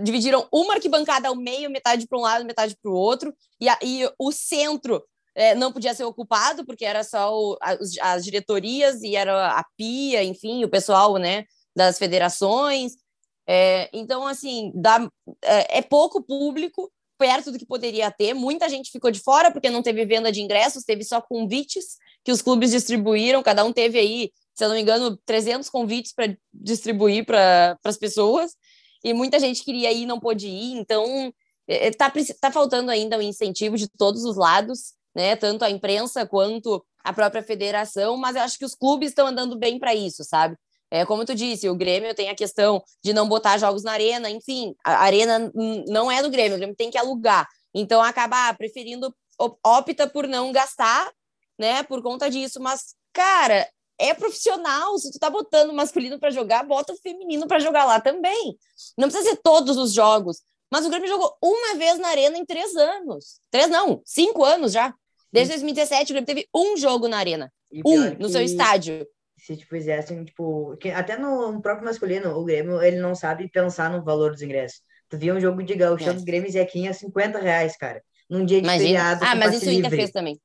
Dividiram uma arquibancada ao meio, metade para um lado, metade para o outro, e, a, e o centro é, não podia ser ocupado, porque era só o, as, as, diretorias e era a PIA, enfim, o pessoal, né, das federações. É, então, assim, dá, é, é, pouco público, perto do que poderia ter. Muita gente ficou de fora porque não teve venda de ingressos, teve só convites que os clubes distribuíram. Cada um teve aí, se eu não me engano, 300 convites para distribuir para as pessoas. E muita gente queria ir e não pôde ir. Então, está é, tá faltando ainda um incentivo de todos os lados, né? Tanto a imprensa quanto a própria federação, mas eu acho que os clubes estão andando bem para isso, sabe? É, como tu disse, o Grêmio tem a questão de não botar jogos na arena, enfim, a arena não é do Grêmio, o Grêmio tem que alugar. Então acaba preferindo, opta por não gastar, né, por conta disso. Mas, cara, é profissional. Se tu tá botando o masculino para jogar, bota o feminino para jogar lá também. Não precisa ser todos os jogos. Mas o Grêmio jogou uma vez na Arena em três anos. Três não, cinco anos já. Desde 2017, o Grêmio teve um jogo na Arena. Um, no seu estádio. Se tipo, fizessem, tipo, que até no próprio masculino, o Grêmio, ele não sabe pensar no valor dos ingressos. Tu via um jogo de gauchão é. dos Grêmio e Zequinha, 50 reais, cara. Num dia de Imagina. feriado. Ah, mas isso o Inter fez também.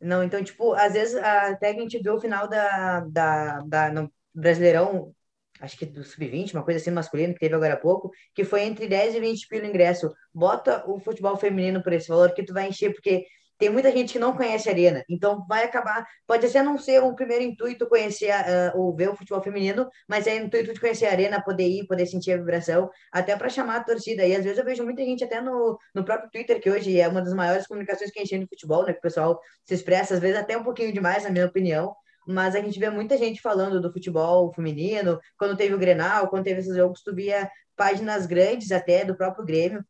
Não, então, tipo, às vezes até que a gente viu o final da, da, da no Brasileirão, acho que do Sub-20, uma coisa assim masculino, que teve agora há pouco, que foi entre 10 e 20 pelo ingresso. Bota o futebol feminino por esse valor que tu vai encher, porque tem muita gente que não conhece a arena, então vai acabar, pode até não ser o primeiro intuito conhecer uh, ou ver o futebol feminino, mas é o intuito de conhecer a arena, poder ir, poder sentir a vibração, até para chamar a torcida. E às vezes eu vejo muita gente até no, no próprio Twitter, que hoje é uma das maiores comunicações que a gente tem no futebol, né? Que o pessoal se expressa, às vezes até um pouquinho demais, na minha opinião, mas a gente vê muita gente falando do futebol feminino, quando teve o Grenal, quando teve esses jogos, tu via páginas grandes até do próprio Grêmio,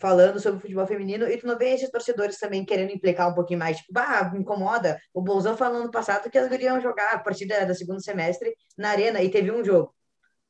falando sobre o futebol feminino e tu não vê esses torcedores também querendo implicar um pouquinho mais, tipo, bah, me incomoda. O Bolzão falando no passado que elas iriam jogar a partir da, segundo semestre na arena e teve um jogo,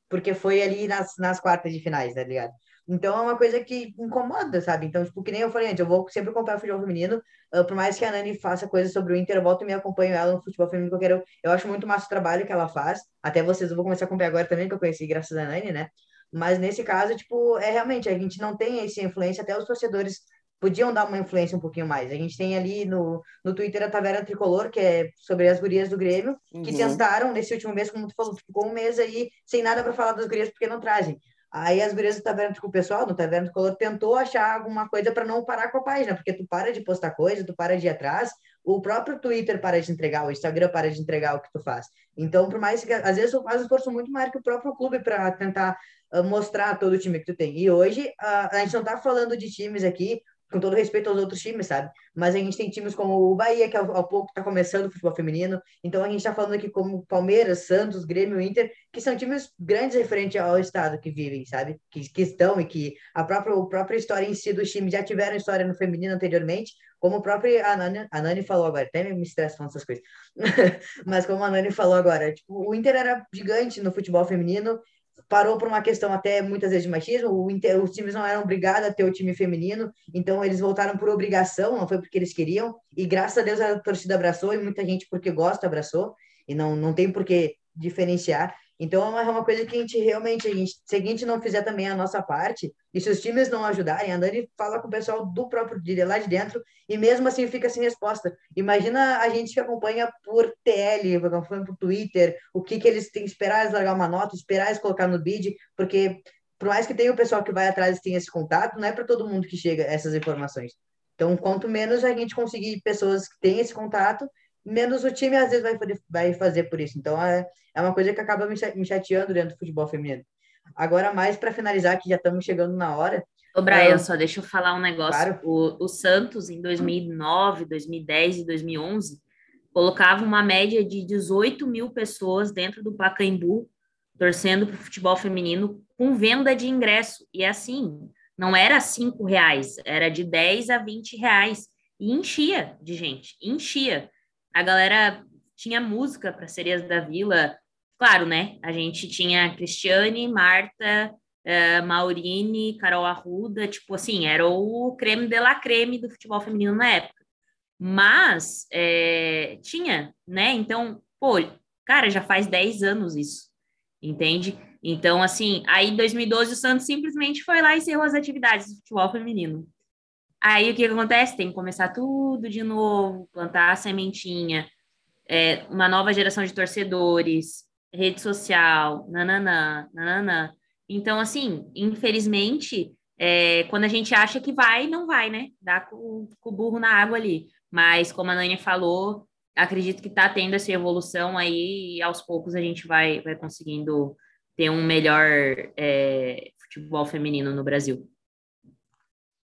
porque foi ali nas, nas quartas de finais, tá ligado? Então é uma coisa que incomoda, sabe? Então, tipo, que nem eu falei antes, eu vou sempre comprar futebol feminino, uh, por mais que a Nani faça coisas sobre o Inter, eu volto e me acompanho ela no futebol feminino que eu quero. Eu acho muito massa o trabalho que ela faz. Até vocês eu vou começar a acompanhar agora também, que eu conheci graças a Nani, né? Mas nesse caso, tipo, é realmente, a gente não tem essa influência, até os torcedores podiam dar uma influência um pouquinho mais. A gente tem ali no, no Twitter a Taverna Tricolor, que é sobre as gurias do Grêmio, que uhum. tentaram, nesse último mês, como tu falou, ficou um mês aí sem nada para falar das gurias, porque não trazem. Aí as gurias do Taverna o pessoal do Taverna Tricolor tentou achar alguma coisa para não parar com a página, porque tu para de postar coisa, tu para de ir atrás, o próprio Twitter para de entregar, o Instagram para de entregar o que tu faz. Então, por mais que às vezes tu faz um esforço muito maior que o próprio clube para tentar mostrar todo o time que tu tem. E hoje uh, a gente não está falando de times aqui com todo respeito aos outros times, sabe? Mas a gente tem times como o Bahia, que há pouco está começando o futebol feminino. Então a gente está falando aqui como Palmeiras, Santos, Grêmio, Inter, que são times grandes referente ao estado que vivem, sabe? Que, que estão e que a própria, a própria história em si dos times já tiveram história no feminino anteriormente, como o próprio a Nani, a Nani falou agora, até me estressa falando essas coisas. Mas como a Nani falou agora, tipo, o Inter era gigante no futebol feminino parou por uma questão até muitas vezes de machismo, os times não eram obrigados a ter o time feminino, então eles voltaram por obrigação, não foi porque eles queriam, e graças a Deus a torcida abraçou, e muita gente porque gosta abraçou, e não, não tem por que diferenciar. Então é uma coisa que a gente realmente, a gente, se a gente não fizer também a nossa parte, e se os times não ajudarem, a Dani fala com o pessoal do próprio de lá de dentro, e mesmo assim fica sem resposta. Imagina a gente que acompanha por TL, acompanha por Twitter, o que, que eles têm que esperar eles largar uma nota, esperar eles colocar no bid, porque por mais que tenha o pessoal que vai atrás e tenha esse contato, não é para todo mundo que chega essas informações. Então, quanto menos a gente conseguir pessoas que têm esse contato, menos o time às vezes vai, vai fazer por isso. Então é, é uma coisa que acaba me chateando dentro do futebol feminino. Agora, mais para finalizar, que já estamos chegando na hora. Ô, Brian, só deixa eu falar um negócio. Claro. O, o Santos, em 2009, 2010 e 2011, colocava uma média de 18 mil pessoas dentro do Pacaembu, torcendo para o futebol feminino, com venda de ingresso. E assim, não era cinco reais, era de 10 a 20 reais. E enchia de gente, enchia a galera tinha música para Serias da Vila. Claro, né? A gente tinha Cristiane, Marta, uh, Maurine, Carol Arruda, tipo assim, era o creme de la creme do futebol feminino na época. Mas é, tinha, né? Então, pô, cara, já faz 10 anos isso, entende? Então, assim, aí em 2012 o Santos simplesmente foi lá e encerrou as atividades do futebol feminino. Aí o que, acontece? Tem que começar tudo de novo, plantar a sementinha, é, uma nova geração de torcedores, rede social, nananã, nananã. Então, assim, infelizmente, é, quando a gente acha que vai, não vai, né? Dá com, com o burro na água ali. Mas, como a Nânia falou, acredito que está tendo essa evolução aí e aos poucos a gente vai, vai conseguindo ter um melhor é, futebol feminino no Brasil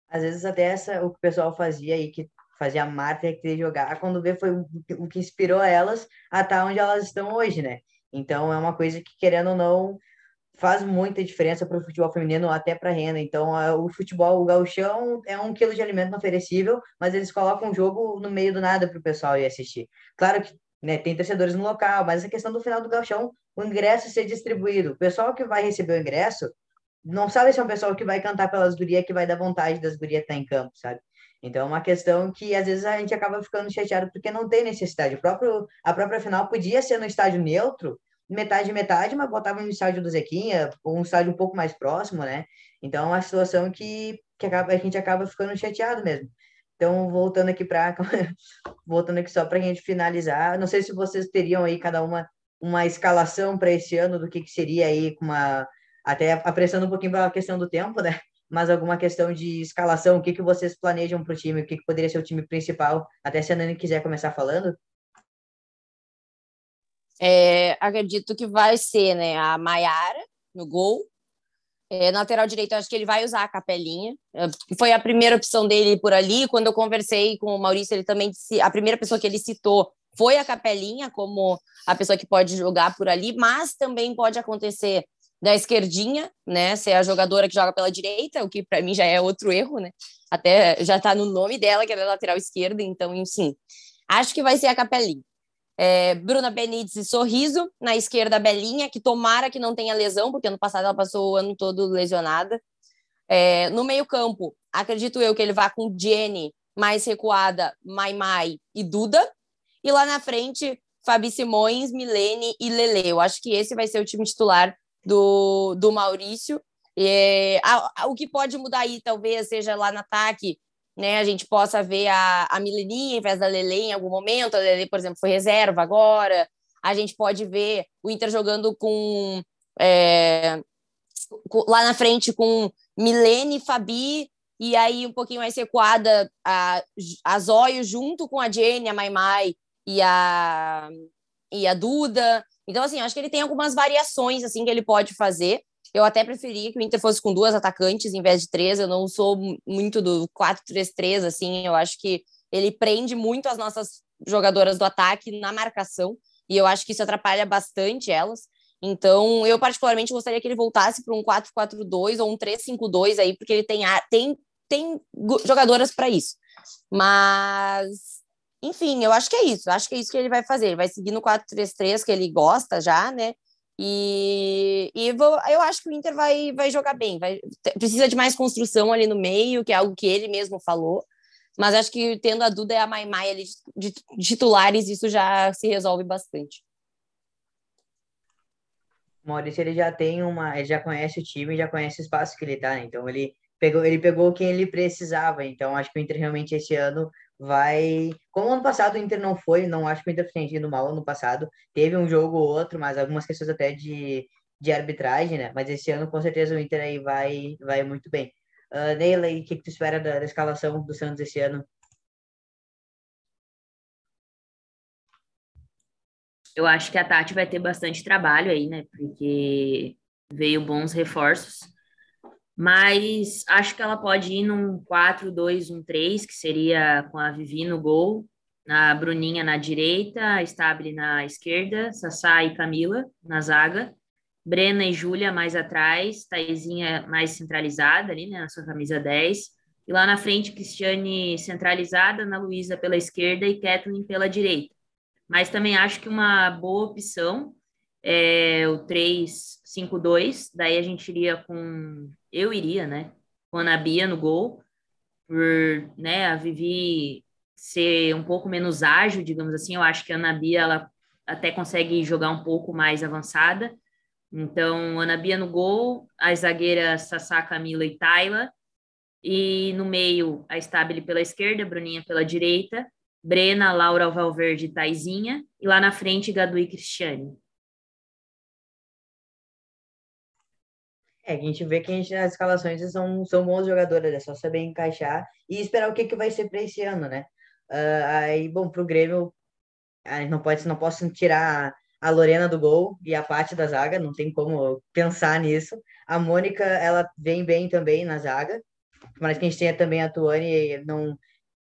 às vezes até essa, o que o pessoal fazia aí, que fazia a Marta querer jogar, quando vê foi o que inspirou elas a estar onde elas estão hoje, né? Então é uma coisa que, querendo ou não, faz muita diferença para o futebol feminino, até para a renda. Então, o futebol, o gauchão é um quilo de alimento não oferecível, mas eles colocam o jogo no meio do nada para o pessoal ir assistir. Claro que né, tem torcedores no local, mas a questão do final do gauchão, o ingresso ser distribuído. O pessoal que vai receber o ingresso não sabe se é um pessoal que vai cantar pelas gurias, que vai dar vontade das gurias estar em campo, sabe? Então, é uma questão que às vezes a gente acaba ficando chateado porque não tem necessidade. O próprio, a própria final podia ser no estádio neutro, metade metade, mas botava no estádio do Zequinha, ou um estádio um pouco mais próximo, né? Então, é uma situação que, que acaba, a gente acaba ficando chateado mesmo. Então, voltando aqui para voltando aqui só para a gente finalizar, não sei se vocês teriam aí cada uma uma escalação para esse ano do que, que seria aí com uma até apressando um pouquinho a questão do tempo, né? Mas alguma questão de escalação, o que, que vocês planejam para o time, o que, que poderia ser o time principal, até se a Nani quiser começar falando. É, acredito que vai ser né, a Maiara no gol. É, na lateral direito, acho que ele vai usar a capelinha. É, foi a primeira opção dele por ali. Quando eu conversei com o Maurício, ele também disse, a primeira pessoa que ele citou foi a capelinha como a pessoa que pode jogar por ali, mas também pode acontecer da esquerdinha, né, ser a jogadora que joga pela direita, o que para mim já é outro erro, né? Até já está no nome dela, que é lateral esquerda, então, enfim. Acho que vai ser a capelinha. É, Bruna Benítez e Sorriso, na esquerda a Belinha, que tomara que não tenha lesão, porque ano passado ela passou o ano todo lesionada. É, no meio-campo, acredito eu que ele vá com Jenny mais recuada, Mai Mai e Duda. E lá na frente, Fabi Simões, Milene e Lele. Eu acho que esse vai ser o time titular do, do Maurício. É, a, a, o que pode mudar aí, talvez, seja lá no ataque, né? A gente possa ver a, a Mileninha em vez da Lele em algum momento. A Lele, por exemplo, foi reserva agora. A gente pode ver o Inter jogando com. É, lá na frente com Milene, Fabi, e aí um pouquinho mais recuada a, a Zóio junto com a Jenny, a Maimai e a, e a Duda. Então, assim, acho que ele tem algumas variações assim que ele pode fazer. Eu até preferia que o Inter fosse com duas atacantes em vez de três. Eu não sou muito do 4-3-3, assim. Eu acho que ele prende muito as nossas jogadoras do ataque na marcação. E eu acho que isso atrapalha bastante elas. Então, eu particularmente gostaria que ele voltasse para um 4-4-2 ou um 3-5-2 aí, porque ele tem, tem, tem jogadoras para isso. Mas, enfim, eu acho que é isso. Acho que é isso que ele vai fazer. Ele vai seguir no 4-3-3, que ele gosta já, né? E, e vou, eu acho que o Inter vai, vai jogar bem, vai, precisa de mais construção ali no meio, que é algo que ele mesmo falou, mas acho que tendo a Duda e a Maimai ali de, de titulares, isso já se resolve bastante. Maurício ele já tem uma, ele já conhece o time, já conhece o espaço que ele tá, né? então ele pegou, ele pegou quem ele precisava, então acho que o Inter realmente esse ano vai. Como ano passado o Inter não foi, não acho que o Inter tenha ido mal ano passado. Teve um jogo ou outro, mas algumas questões até de, de arbitragem, né? Mas esse ano com certeza o Inter aí vai, vai muito bem. Uh, Neila, o que, que tu espera da, da escalação do Santos esse ano? Eu acho que a Tati vai ter bastante trabalho aí, né? Porque veio bons reforços mas acho que ela pode ir num 4-2-1-3, que seria com a Vivi no gol, a Bruninha na direita, a Stable na esquerda, Sassá e Camila na zaga, Brena e Júlia mais atrás, Taizinha mais centralizada ali, né, na sua camisa 10, e lá na frente, Cristiane centralizada, na Luísa pela esquerda e Kathleen pela direita. Mas também acho que uma boa opção é o 3-5-2, daí a gente iria com eu iria, né? Com a Bia no gol, por né, a Vivi ser um pouco menos ágil, digamos assim. Eu acho que a Ana Bia ela até consegue jogar um pouco mais avançada. Então, Ana Bia no gol, a zagueira Sassá, Camila e Tayla. E no meio, a Stabile pela esquerda, Bruninha pela direita, Brena, Laura Valverde e Taizinha. E lá na frente, Gadu e Cristiane. É, a gente vê que a gente, as escalações são, são bons jogadores, é só saber encaixar e esperar o que, que vai ser para esse ano, né? Uh, aí, bom, pro Grêmio, não pode, não posso tirar a Lorena do gol e a parte da zaga, não tem como pensar nisso. A Mônica, ela vem bem também na zaga, mas que a gente tenha também a Tuane, não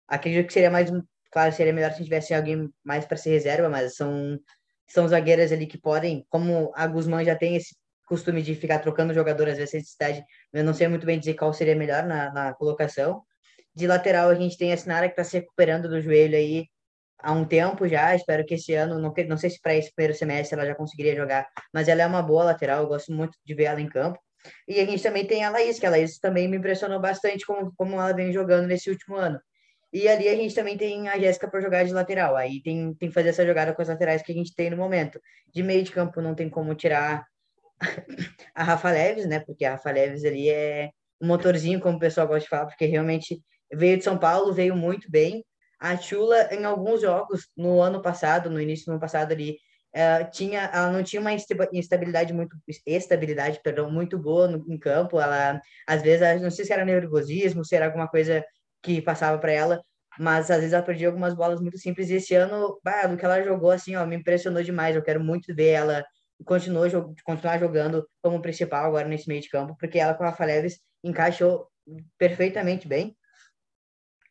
acredito que seria mais, claro, seria melhor se tivesse alguém mais para ser reserva, mas são são zagueiras ali que podem, como a Guzmán já tem esse costume de ficar trocando jogador às vezes necessidade, eu não sei muito bem dizer qual seria melhor na, na colocação. De lateral, a gente tem a Sinara que está se recuperando do joelho aí há um tempo já. Espero que esse ano, não, não sei se para esse primeiro semestre ela já conseguiria jogar, mas ela é uma boa lateral. Eu gosto muito de ver ela em campo. E a gente também tem a Laís, que a Laís também me impressionou bastante como, como ela vem jogando nesse último ano. E ali a gente também tem a Jéssica para jogar de lateral. Aí tem, tem que fazer essa jogada com as laterais que a gente tem no momento. De meio de campo não tem como tirar a Rafa Leves, né? Porque a Rafa Leves ali é um motorzinho, como o pessoal gosta de falar, porque realmente veio de São Paulo, veio muito bem. A Chula, em alguns jogos, no ano passado, no início do ano passado ali, ela, tinha, ela não tinha uma instabilidade muito, estabilidade, perdão, muito boa no, em campo. Ela, às vezes, não sei se era nervosismo, se era alguma coisa que passava para ela, mas às vezes ela perdia algumas bolas muito simples. E esse ano, bah, do que ela jogou, assim, ó, me impressionou demais. Eu quero muito ver ela continuar, continuar jogando como principal agora nesse meio de campo, porque ela com a Rafa Leves encaixou perfeitamente bem.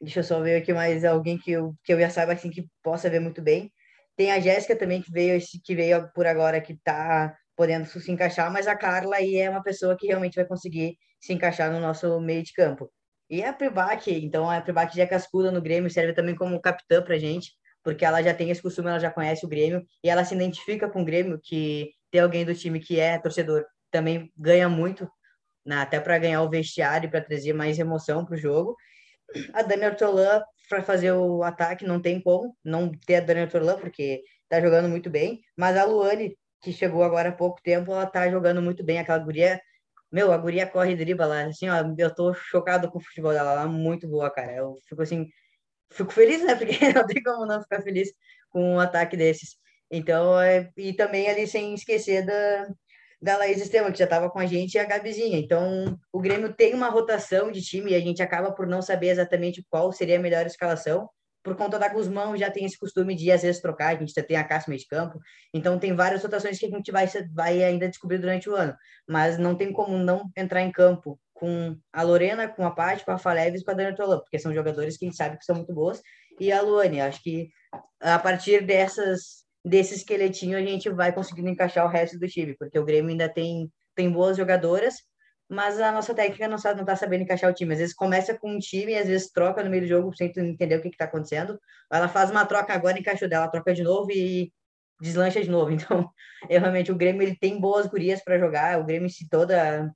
Deixa eu só ver aqui mais alguém que eu, que eu já saiba assim que possa ver muito bem. Tem a Jéssica também que veio que veio por agora que tá podendo se encaixar, mas a Carla aí é uma pessoa que realmente vai conseguir se encaixar no nosso meio de campo. E a Pribac, então a Pribac já é cascuda no Grêmio, serve também como capitã pra gente, porque ela já tem esse costume, ela já conhece o Grêmio e ela se identifica com o Grêmio, que ter alguém do time que é torcedor também ganha muito, né, até para ganhar o vestiário, para trazer mais emoção para o jogo. A Dani Ortolan, para fazer o ataque, não tem como não ter a Dani Ortolan, porque está jogando muito bem. Mas a Luane, que chegou agora há pouco tempo, ela está jogando muito bem. Aquela guria, meu, a guria corre e dribla lá. Assim, ó, eu tô chocado com o futebol dela, ela é muito boa, cara. Eu fico assim, fico feliz, né? Porque não tem como não ficar feliz com um ataque desses. Então, é, e também ali sem esquecer da, da Laís Estevam, que já estava com a gente, e a Gabizinha. Então, o Grêmio tem uma rotação de time e a gente acaba por não saber exatamente qual seria a melhor escalação. Por conta da Guzmão, já tem esse costume de às vezes trocar, a gente tem a Cássio meio de campo. Então, tem várias rotações que a gente vai, vai ainda descobrir durante o ano. Mas não tem como não entrar em campo com a Lorena, com a Paty, com a Faleves e com a Dani Tolan, porque são jogadores que a gente sabe que são muito boas. E a Luane, acho que a partir dessas desse esqueletinho a gente vai conseguindo encaixar o resto do time, porque o Grêmio ainda tem, tem boas jogadoras, mas a nossa técnica não, sabe, não tá sabendo encaixar o time. Às vezes começa com um time e às vezes troca no meio do jogo sem entender o que, que tá acontecendo. Ela faz uma troca agora, encaixou dela, troca de novo e deslancha de novo. Então, eu, realmente, o Grêmio ele tem boas gurias para jogar, o Grêmio se toda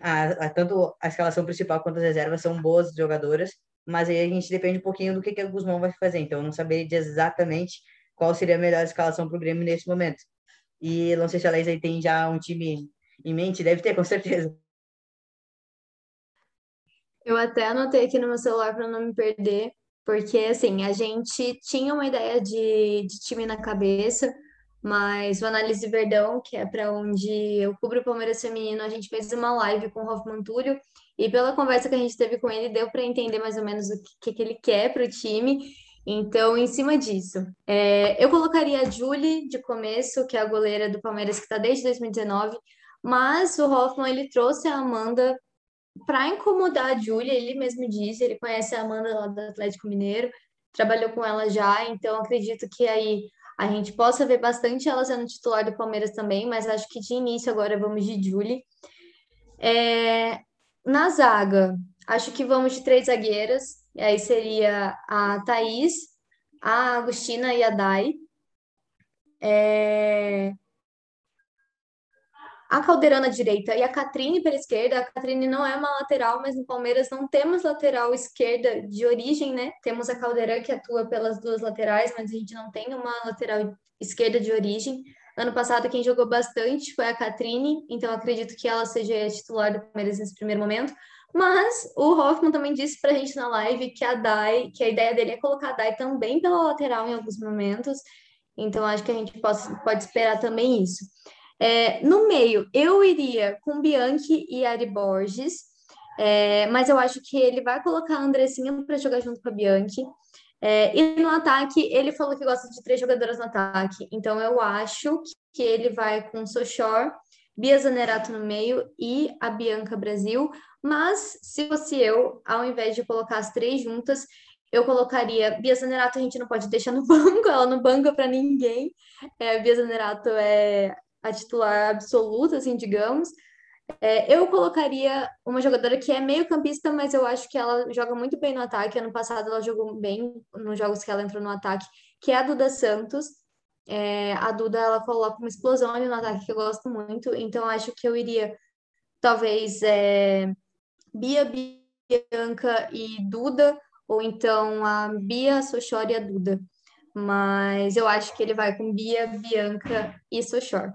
a, a, tanto a escalação principal quanto as reservas são boas jogadoras, mas aí a gente depende um pouquinho do que, que o Guzmão vai fazer. Então, eu não saberia exatamente qual seria a melhor escalação para o Grêmio nesse momento. E não sei se a Laís aí tem já um time em mente, deve ter, com certeza. Eu até anotei aqui no meu celular para não me perder, porque assim, a gente tinha uma ideia de, de time na cabeça, mas o Análise Verdão, que é para onde eu cubro o Palmeiras Feminino, a gente fez uma live com o Hoffman Túlio, e pela conversa que a gente teve com ele, deu para entender mais ou menos o que, que ele quer para o time. Então, em cima disso, é, eu colocaria a Julie de começo, que é a goleira do Palmeiras que está desde 2019, mas o Hoffman ele trouxe a Amanda para incomodar a Julie, ele mesmo disse, ele conhece a Amanda lá do Atlético Mineiro, trabalhou com ela já, então acredito que aí a gente possa ver bastante ela sendo titular do Palmeiras também, mas acho que de início agora vamos de Julie. É, na zaga, acho que vamos de três zagueiras, e aí seria a Thaís, a Agostina e a Dai. É... A Caldeirana direita e a Catrine pela esquerda. A Catrine não é uma lateral, mas no Palmeiras não temos lateral esquerda de origem, né? Temos a Caldeirana que atua pelas duas laterais, mas a gente não tem uma lateral esquerda de origem. Ano passado, quem jogou bastante foi a Catrine, então acredito que ela seja titular do Palmeiras nesse primeiro momento. Mas o Hoffman também disse pra gente na live que a Dai, que a ideia dele é colocar a Dai também pela lateral em alguns momentos. Então acho que a gente pode, pode esperar também isso. É, no meio, eu iria com Bianchi e Ari Borges, é, mas eu acho que ele vai colocar a Andressinha para jogar junto com a Bianchi. É, e no ataque, ele falou que gosta de três jogadoras no ataque. Então eu acho que ele vai com Sochor, Bia Zanerato no meio e a Bianca Brasil. Mas, se fosse eu, ao invés de colocar as três juntas, eu colocaria Bia Zanerato, a gente não pode deixar no banco, ela não banca para ninguém. É, Bia Zanerato é a titular absoluta, assim, digamos. É, eu colocaria uma jogadora que é meio campista, mas eu acho que ela joga muito bem no ataque. Ano passado ela jogou bem nos jogos que ela entrou no ataque, que é a Duda Santos. É, a Duda ela coloca uma explosão ali no ataque que eu gosto muito, então acho que eu iria talvez é, Bia, Bianca e Duda, ou então a Bia, Sochor e a Duda. Mas eu acho que ele vai com Bia, Bianca e Sochor.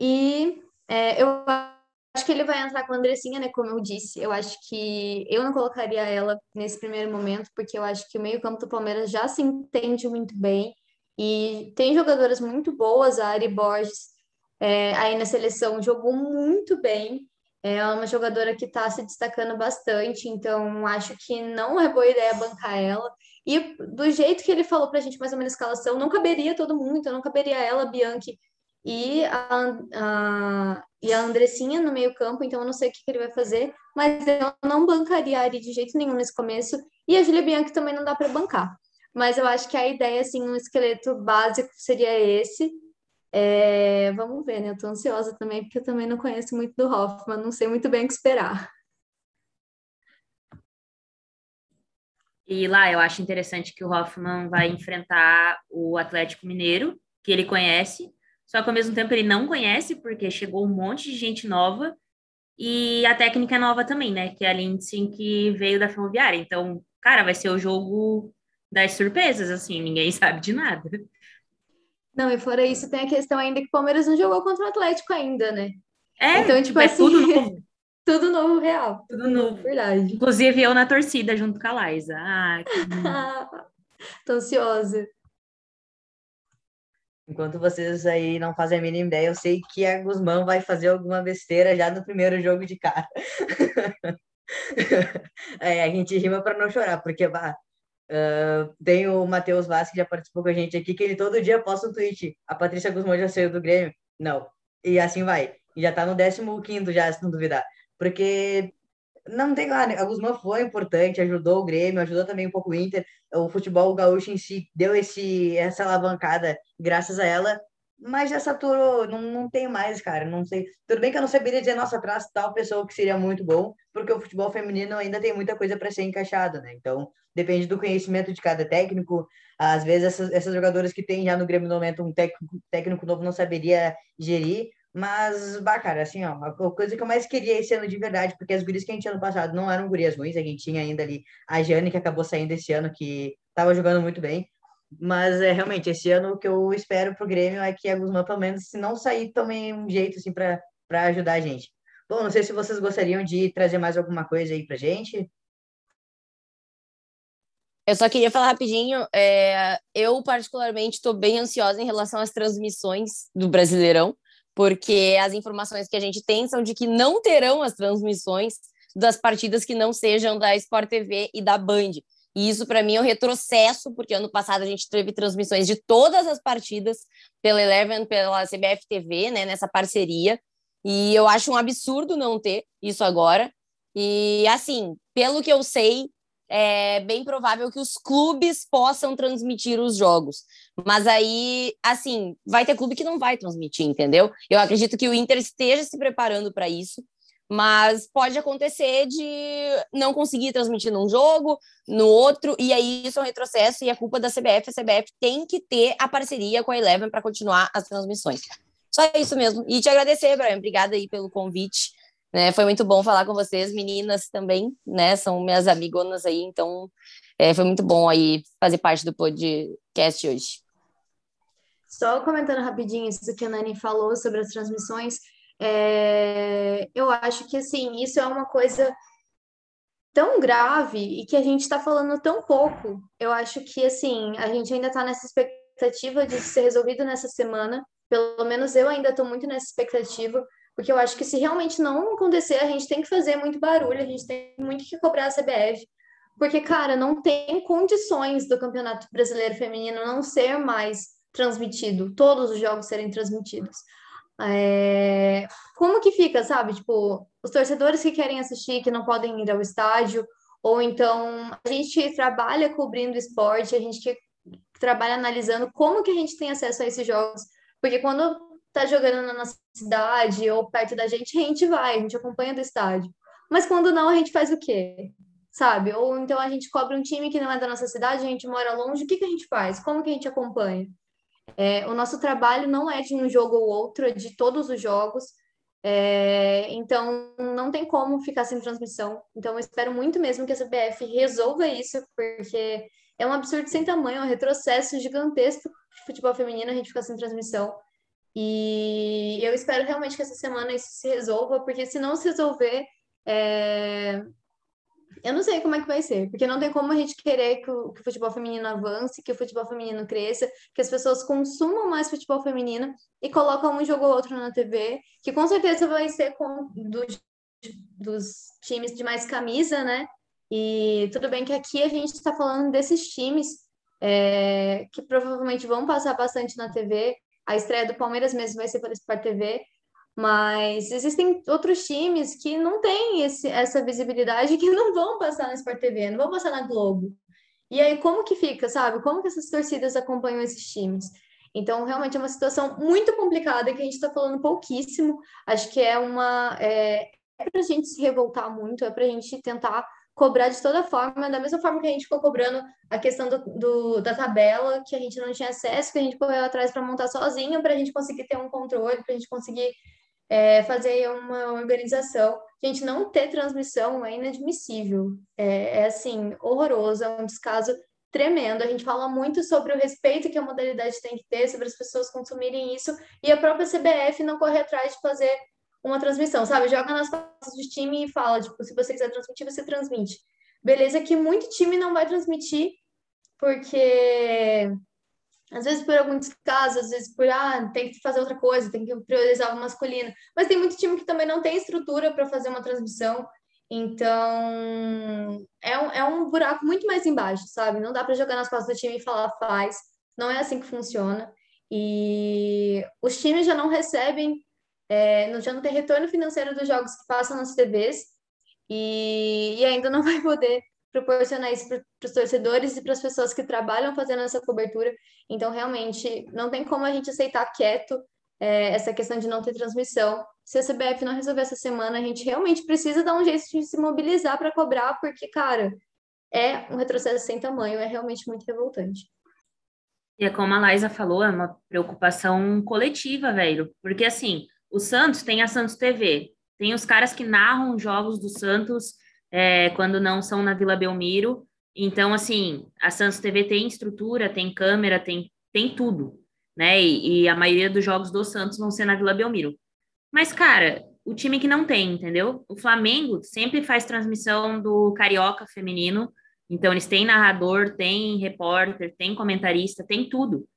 E é, eu acho que ele vai entrar com a Andressinha, né? Como eu disse, eu acho que eu não colocaria ela nesse primeiro momento, porque eu acho que o meio-campo do Palmeiras já se entende muito bem e tem jogadoras muito boas, a Ari Borges é, aí na seleção jogou muito bem. É uma jogadora que está se destacando bastante, então acho que não é boa ideia bancar ela. E do jeito que ele falou para a gente, mais ou menos, a escalação, não caberia todo mundo, não caberia ela, Bianchi e a, a, e a Andressinha no meio-campo, então eu não sei o que, que, ele vai fazer, mas eu não bancaria a Ari de jeito nenhum nesse começo, e a Julia Bianchi também não dá para bancar. Mas eu acho que a ideia, assim, um esqueleto básico seria esse. É, vamos ver, né? Eu tô ansiosa também, porque eu também não conheço muito do Hoffman, não sei muito bem o que esperar. E lá eu acho interessante que o Hoffman vai enfrentar o Atlético Mineiro, que ele conhece, só que ao mesmo tempo ele não conhece, porque chegou um monte de gente nova, e a técnica é nova também, né? Que é a Lindsay que veio da Ferroviária. Então, cara, vai ser o jogo das surpresas, assim, ninguém sabe de nada. Não, e fora isso, tem a questão ainda que o Palmeiras não jogou contra o Atlético ainda, né? É, então, tipo, é assim, tudo novo. tudo novo, real. Tudo novo. Verdade. Inclusive eu na torcida junto com a Laísa. Ah, que... Tô ansiosa. Enquanto vocês aí não fazem a mínima ideia, eu sei que a Guzmão vai fazer alguma besteira já no primeiro jogo de cara. é, a gente rima para não chorar, porque bah, uh, tem o Matheus Vaz, que já participou com a gente aqui, que ele todo dia posta um tweet. A Patrícia Guzmão já saiu do Grêmio? Não. E assim vai. E já tá no 15 já, se não duvidar. Porque não tem lá, né? A Guzmã foi importante, ajudou o Grêmio, ajudou também um pouco o Inter. O futebol gaúcho em si deu esse, essa alavancada graças a ela, mas já saturou, não, não tem mais, cara. Não sei. Tudo bem que eu não saberia dizer, nossa, atrás tal pessoa que seria muito bom, porque o futebol feminino ainda tem muita coisa para ser encaixada, né? Então, depende do conhecimento de cada técnico. Às vezes, essas, essas jogadoras que tem já no Grêmio no momento um técnico, técnico novo não saberia gerir, mas, bah, cara, assim, ó, a coisa que eu mais queria esse ano de verdade, porque as gurias que a gente tinha ano passado não eram gurias ruins, a gente tinha ainda ali a Jane, que acabou saindo esse ano, que tava jogando muito bem. Mas é realmente, esse ano o que eu espero pro Grêmio é que a Guzmã, pelo menos, se não sair, tome um jeito assim para ajudar a gente. Bom, não sei se vocês gostariam de trazer mais alguma coisa aí pra gente. Eu só queria falar rapidinho. É, eu, particularmente, estou bem ansiosa em relação às transmissões do Brasileirão porque as informações que a gente tem são de que não terão as transmissões das partidas que não sejam da Sport TV e da Band. E isso, para mim, é um retrocesso, porque ano passado a gente teve transmissões de todas as partidas pela Eleven, pela CBF TV, né, nessa parceria. E eu acho um absurdo não ter isso agora. E, assim, pelo que eu sei, é bem provável que os clubes possam transmitir os jogos. Mas aí, assim, vai ter clube que não vai transmitir, entendeu? Eu acredito que o Inter esteja se preparando para isso, mas pode acontecer de não conseguir transmitir num jogo, no outro, e aí isso é um retrocesso e é culpa da CBF. A CBF tem que ter a parceria com a Eleven para continuar as transmissões. Só isso mesmo. E te agradecer, Brian. Obrigada aí pelo convite. Né? Foi muito bom falar com vocês, meninas também, né? São minhas amigonas aí, então é, foi muito bom aí fazer parte do podcast hoje. Só comentando rapidinho isso que a Nani falou sobre as transmissões, é, eu acho que assim, isso é uma coisa tão grave e que a gente está falando tão pouco. Eu acho que assim, a gente ainda está nessa expectativa de ser resolvido nessa semana. Pelo menos eu ainda estou muito nessa expectativa, porque eu acho que se realmente não acontecer, a gente tem que fazer muito barulho, a gente tem muito que cobrar a CBF. Porque, cara, não tem condições do Campeonato Brasileiro Feminino não ser mais transmitido, todos os jogos serem transmitidos. É... Como que fica, sabe? Tipo, os torcedores que querem assistir, que não podem ir ao estádio, ou então a gente trabalha cobrindo esporte, a gente que trabalha analisando como que a gente tem acesso a esses jogos, porque quando tá jogando na nossa cidade ou perto da gente, a gente vai, a gente acompanha do estádio. Mas quando não, a gente faz o quê? Sabe? Ou então a gente cobre um time que não é da nossa cidade, a gente mora longe, o que, que a gente faz? Como que a gente acompanha? É, o nosso trabalho não é de um jogo ou outro, é de todos os jogos. É, então, não tem como ficar sem transmissão. Então, eu espero muito mesmo que a CBF resolva isso, porque é um absurdo sem tamanho, é um retrocesso gigantesco de futebol feminino a gente ficar sem transmissão. E eu espero realmente que essa semana isso se resolva, porque se não se resolver, é, eu não sei como é que vai ser, porque não tem como a gente querer que o, que o, futebol feminino avance, que o futebol feminino cresça, que as pessoas consumam mais futebol feminino e colocam um jogo ou outro na TV, que com certeza vai ser com dos, dos times de mais camisa, né? E tudo bem que aqui a gente está falando desses times é, que provavelmente vão passar bastante na TV. A estreia do Palmeiras mesmo vai ser pela Sport TV, mas existem outros times que não têm esse, essa visibilidade que não vão passar na Sport TV, não vão passar na Globo. E aí, como que fica, sabe? Como que essas torcidas acompanham esses times? Então, realmente é uma situação muito complicada que a gente está falando pouquíssimo. Acho que é uma. É, é para a gente se revoltar muito, é para a gente tentar cobrar de toda forma, da mesma forma que a gente ficou cobrando a questão do, do da tabela, que a gente não tinha acesso, que a gente correu atrás para montar sozinho, para a gente conseguir ter um controle, para a gente conseguir é, fazer uma organização. Gente, não ter transmissão é inadmissível. É, é, assim, horroroso, é um descaso tremendo. A gente fala muito sobre o respeito que a modalidade tem que ter, sobre as pessoas consumirem isso, e a própria CBF não corre atrás de fazer uma transmissão, sabe? Joga nas costas do time e fala, tipo, se você quiser transmitir, você transmite. Beleza que muito time não vai transmitir, porque às vezes por alguns casos, às vezes por ah, tem que fazer outra coisa, tem que priorizar o masculino. Mas tem muito time que também não tem estrutura para fazer uma transmissão. Então, é um, é um buraco muito mais embaixo, sabe? Não dá para jogar nas costas do time e falar faz. Não é assim que funciona. E os times já não recebem, é, já não tem retorno financeiro dos jogos que passam nas TVs e, e ainda não vai poder proporcionar isso para os torcedores e para as pessoas que trabalham fazendo essa cobertura. Então, realmente, não tem como a gente aceitar quieto é, essa questão de não ter transmissão. Se a CBF não resolver essa semana, a gente realmente precisa dar um jeito de se mobilizar para cobrar, porque, cara, é um retrocesso sem tamanho, é realmente muito revoltante. E é como a Laisa falou, é uma preocupação coletiva, velho. Porque, assim, o Santos tem a Santos TV, tem os caras que narram jogos do Santos é, quando não são na Vila Belmiro. Então, assim, a Santos TV tem estrutura, tem câmera, tem, tem tudo, né? E, e, a maioria dos jogos do Santos vão ser na Vila Belmiro. Mas, cara, o time que não tem, entendeu? O Flamengo sempre faz transmissão do Carioca feminino, então eles têm narrador, tem repórter, tem comentarista, tem tudo.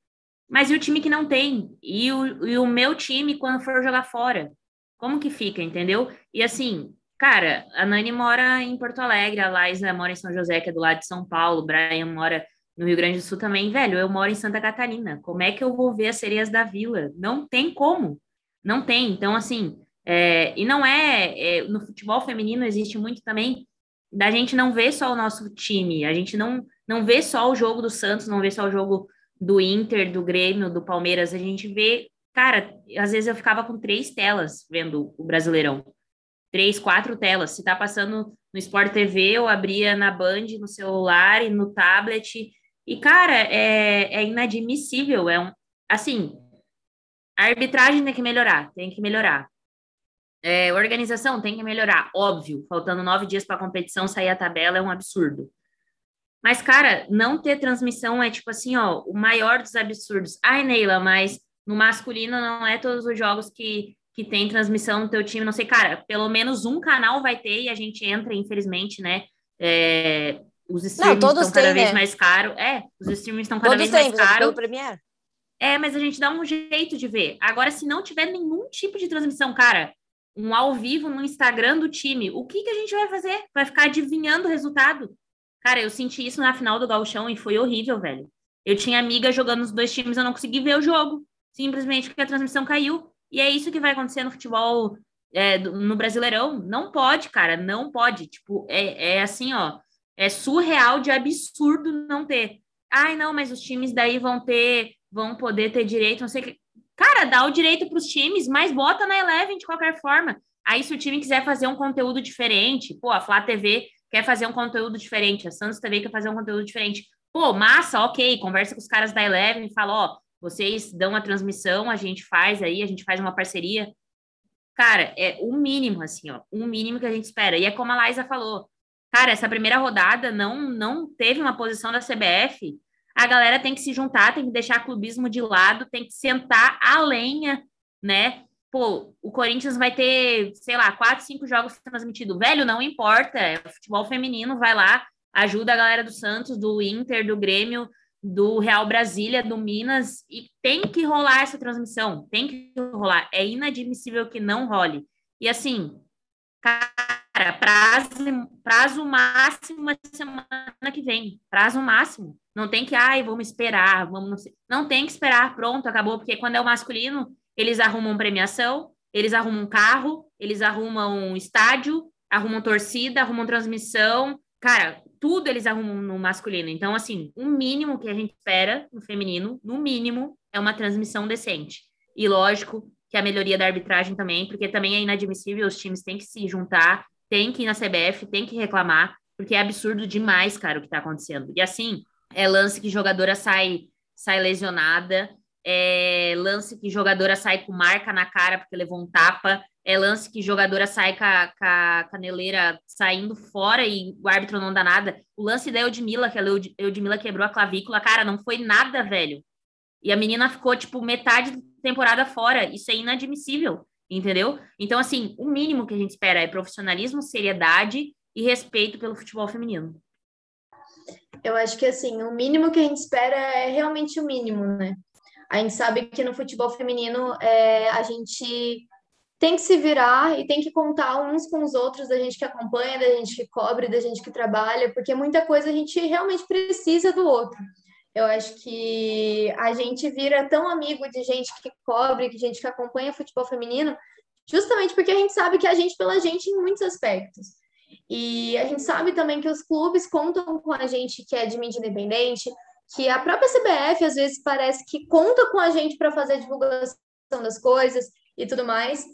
Mas e o time que não tem? E o, e o meu time quando for jogar fora? Como que fica, entendeu? E assim, Cara, a Nani mora em Porto Alegre, a Laisa mora em São José, que é do lado de São Paulo, o Brian mora no Rio Grande do Sul também. Velho, eu moro em Santa Catarina. Como é que eu vou ver as sereias da vila? Não tem como. Não tem. Então, assim, é, e não é, é, No futebol feminino existe muito também da gente não ver só o nosso time, a gente não, não vê só o jogo do Santos, não vê só o jogo do Inter, do Grêmio, do Palmeiras, a gente vê. Cara, às vezes eu ficava com três telas vendo o Brasileirão três, quatro telas. Se está passando no Sport TV, eu abria na Band, no celular e no tablet. E, cara, é, é inadmissível. É um, assim, a arbitragem tem que melhorar, tem que melhorar. É, organização tem que melhorar, óbvio. Faltando nove dias para a competição, sair a tabela é um absurdo. Mas, cara, não ter transmissão é tipo assim, ó, o maior dos absurdos. Ai, Neila, mas no masculino não é todos os jogos que que tem transmissão no teu time, não sei, cara, pelo menos um canal vai ter e a gente entra, infelizmente, né? É, os streams estão cada vez né? mais caros. É, os streams estão cada todos vez mais caros. É, mas a gente dá um jeito de ver. Agora, se não tiver nenhum tipo de transmissão, cara, um ao vivo no Instagram do time, o que, que a gente vai fazer? Vai ficar adivinhando o resultado? Cara, eu senti isso na final do Gauchão e foi horrível, velho. Eu tinha amiga jogando nos dois times, eu não consegui ver o jogo. Simplesmente porque a transmissão caiu. E é isso que vai acontecer no futebol, é, no Brasileirão. Não pode, cara, não pode. Tipo, é, é assim, ó, é surreal de absurdo não ter. Ai, não, mas os times daí vão ter, vão poder ter direito, não sei o que. Cara, dá o direito para os times, mas bota na Eleven de qualquer forma. Aí, se o time quiser fazer um conteúdo diferente, pô, a Flá TV quer fazer um conteúdo diferente, a Santos TV quer fazer um conteúdo diferente. Pô, massa, ok, conversa com os caras da Eleven e fala, ó, vocês dão a transmissão, a gente faz aí, a gente faz uma parceria. cara, é o mínimo, assim, ó, o mínimo que a gente espera. E é como a Laísa falou, cara, essa primeira rodada não, não teve uma posição da CBF, a galera tem que se juntar, tem que deixar clubismo de lado, tem que sentar a lenha, né? Pô, o Corinthians vai ter, sei lá, quatro, cinco jogos transmitidos. Velho, não importa, é futebol feminino, vai lá, ajuda a galera do Santos, do Inter, do Grêmio, do Real Brasília, do Minas, e tem que rolar essa transmissão, tem que rolar. É inadmissível que não role. E assim, cara, prazo, prazo máximo a semana que vem, prazo máximo. Não tem que, ai, vamos esperar, vamos não, não tem que esperar, pronto, acabou, porque quando é o masculino, eles arrumam premiação, eles arrumam carro, eles arrumam um estádio, arrumam torcida, arrumam transmissão, cara, tudo eles arrumam no masculino. Então, assim, o mínimo que a gente espera no feminino, no mínimo, é uma transmissão decente. E lógico que a melhoria da arbitragem também, porque também é inadmissível, os times têm que se juntar, têm que ir na CBF, têm que reclamar, porque é absurdo demais, cara, o que tá acontecendo. E assim, é lance que jogadora sai, sai lesionada, é lance que jogadora sai com marca na cara porque levou um tapa, é lance que jogadora sai com a, com a caneleira saindo fora e o árbitro não dá nada. O lance da Eudmila, que a Eudmila quebrou a clavícula, cara, não foi nada, velho. E a menina ficou, tipo, metade da temporada fora. Isso é inadmissível, entendeu? Então, assim, o mínimo que a gente espera é profissionalismo, seriedade e respeito pelo futebol feminino. Eu acho que, assim, o mínimo que a gente espera é realmente o mínimo, né? A gente sabe que no futebol feminino é, a gente tem que se virar e tem que contar uns com os outros, da gente que acompanha, da gente que cobre, da gente que trabalha, porque muita coisa a gente realmente precisa do outro. Eu acho que a gente vira tão amigo de gente que cobre, de gente que acompanha futebol feminino, justamente porque a gente sabe que a gente pela gente em muitos aspectos. E a gente sabe também que os clubes contam com a gente que é de mídia independente, que a própria CBF às vezes parece que conta com a gente para fazer a divulgação das coisas e tudo mais,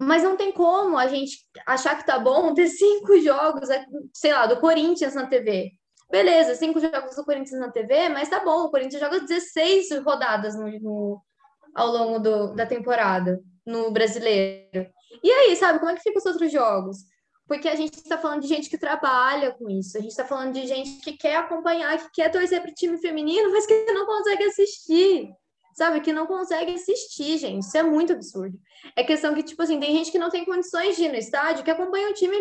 mas não tem como a gente achar que tá bom ter cinco jogos, sei lá, do Corinthians na TV. Beleza, cinco jogos do Corinthians na TV, mas tá bom, o Corinthians joga 16 rodadas no, no ao longo do, da temporada no brasileiro. E aí, sabe, como é que ficam os outros jogos? Porque a gente está falando de gente que trabalha com isso, a gente está falando de gente que quer acompanhar, que quer torcer para o time feminino, mas que não consegue assistir sabe? Que não consegue assistir, gente. Isso é muito absurdo. É questão que, tipo assim, tem gente que não tem condições de ir no estádio, que acompanha o time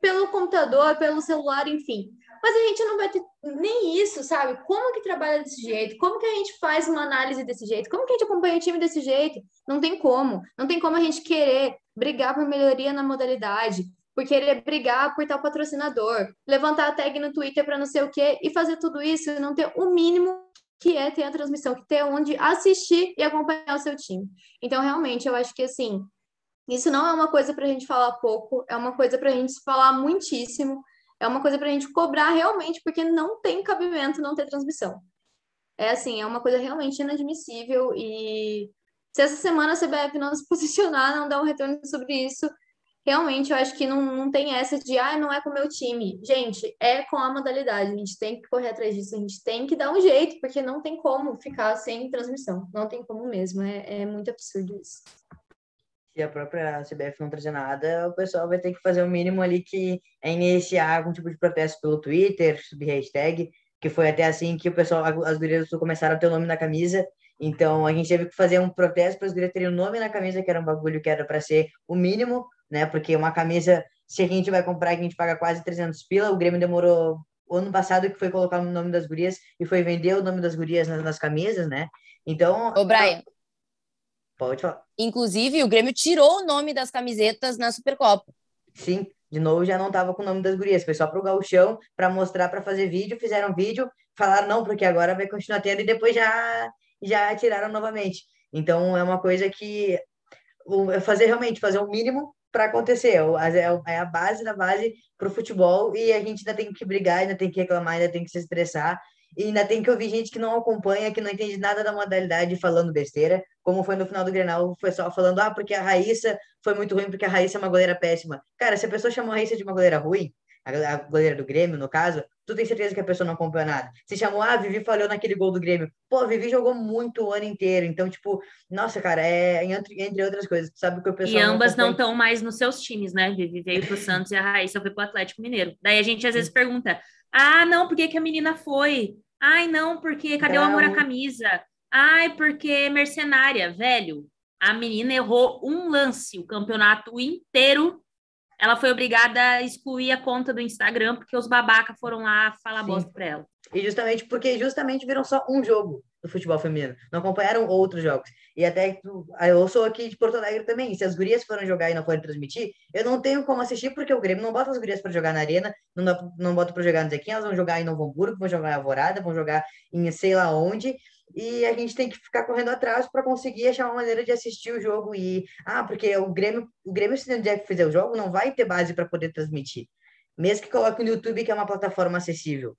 pelo computador, pelo celular, enfim. Mas a gente não vai ter nem isso, sabe? Como que trabalha desse jeito? Como que a gente faz uma análise desse jeito? Como que a gente acompanha o time desse jeito? Não tem como. Não tem como a gente querer brigar por melhoria na modalidade, por querer brigar por tal patrocinador, levantar a tag no Twitter para não sei o quê e fazer tudo isso e não ter o mínimo que é ter a transmissão, que ter onde assistir e acompanhar o seu time. Então, realmente, eu acho que assim, isso não é uma coisa para a gente falar pouco, é uma coisa para a gente falar muitíssimo, é uma coisa para a gente cobrar realmente, porque não tem cabimento não ter transmissão. É assim, é uma coisa realmente inadmissível e se essa semana a CBF não se posicionar, não dar um retorno sobre isso, realmente eu acho que não, não tem essa de, ah, não é com o meu time. Gente, é com a modalidade, a gente tem que correr atrás disso, a gente tem que dar um jeito, porque não tem como ficar sem transmissão, não tem como mesmo, é, é muito absurdo isso. Se a própria CBF não trazer nada, o pessoal vai ter que fazer o mínimo ali que é iniciar algum tipo de protesto pelo Twitter, subir hashtag, que foi até assim que o pessoal, as gurias começaram a ter o nome na camisa, então a gente teve que fazer um protesto para as gurias terem o nome na camisa, que era um bagulho que era para ser o mínimo, né? Porque uma camisa, se a gente vai comprar, a gente paga quase 300 pila, o Grêmio demorou o ano passado que foi colocar o nome das gurias e foi vender o nome das gurias nas, nas camisas, né? Então. Ô, Brian. Pode falar. Inclusive, o Grêmio tirou o nome das camisetas na Supercopa. Sim, de novo já não tava com o nome das gurias, foi só pro gauchão para mostrar, para fazer vídeo, fizeram vídeo, falaram não, porque agora vai continuar tendo e depois já já tiraram novamente. Então é uma coisa que é fazer realmente fazer o mínimo para acontecer. É, é, é a base da base para o futebol e a gente ainda tem que brigar, ainda tem que reclamar, ainda tem que se estressar e ainda tem que ouvir gente que não acompanha, que não entende nada da modalidade falando besteira, como foi no final do Grenal, foi só falando, ah, porque a Raíssa foi muito ruim, porque a Raíssa é uma goleira péssima. Cara, se a pessoa chamou a Raíssa de uma goleira ruim, a, goleira do Grêmio, no caso, tu tem certeza que a pessoa não acompanhou nada. Você chamou, ah, Vivi falhou naquele gol do Grêmio. Pô, Vivi jogou muito o ano inteiro. Então, tipo, nossa, cara, é entre, entre outras coisas. Sabe que o pessoal. E ambas não estão mais nos seus times, né? Vivi veio pro Santos e a Raíssa foi pro Atlético Mineiro. Daí a gente às vezes pergunta: ah, não, por que, que a menina foi? Ai, não, porque cadê não. o amor à camisa? Ai, porque é mercenária, velho. A menina errou um lance, o campeonato inteiro ela foi obrigada a excluir a conta do Instagram porque os babaca foram lá falar Sim. bosta pra ela. E justamente porque justamente viram só um jogo do futebol feminino, não acompanharam outros jogos. E até eu sou aqui de Porto Alegre também, se as gurias foram jogar e não forem transmitir, eu não tenho como assistir porque o Grêmio não bota as gurias para jogar na arena, não, não bota para jogar no Zequinha, elas vão jogar em Novo Hamburgo, vão jogar em Alvorada, vão jogar em sei lá onde, e a gente tem que ficar correndo atrás para conseguir achar uma maneira de assistir o jogo e ah, porque o Grêmio, o Grêmio se o Jack fizer o jogo, não vai ter base para poder transmitir. Mesmo que coloque no YouTube, que é uma plataforma acessível.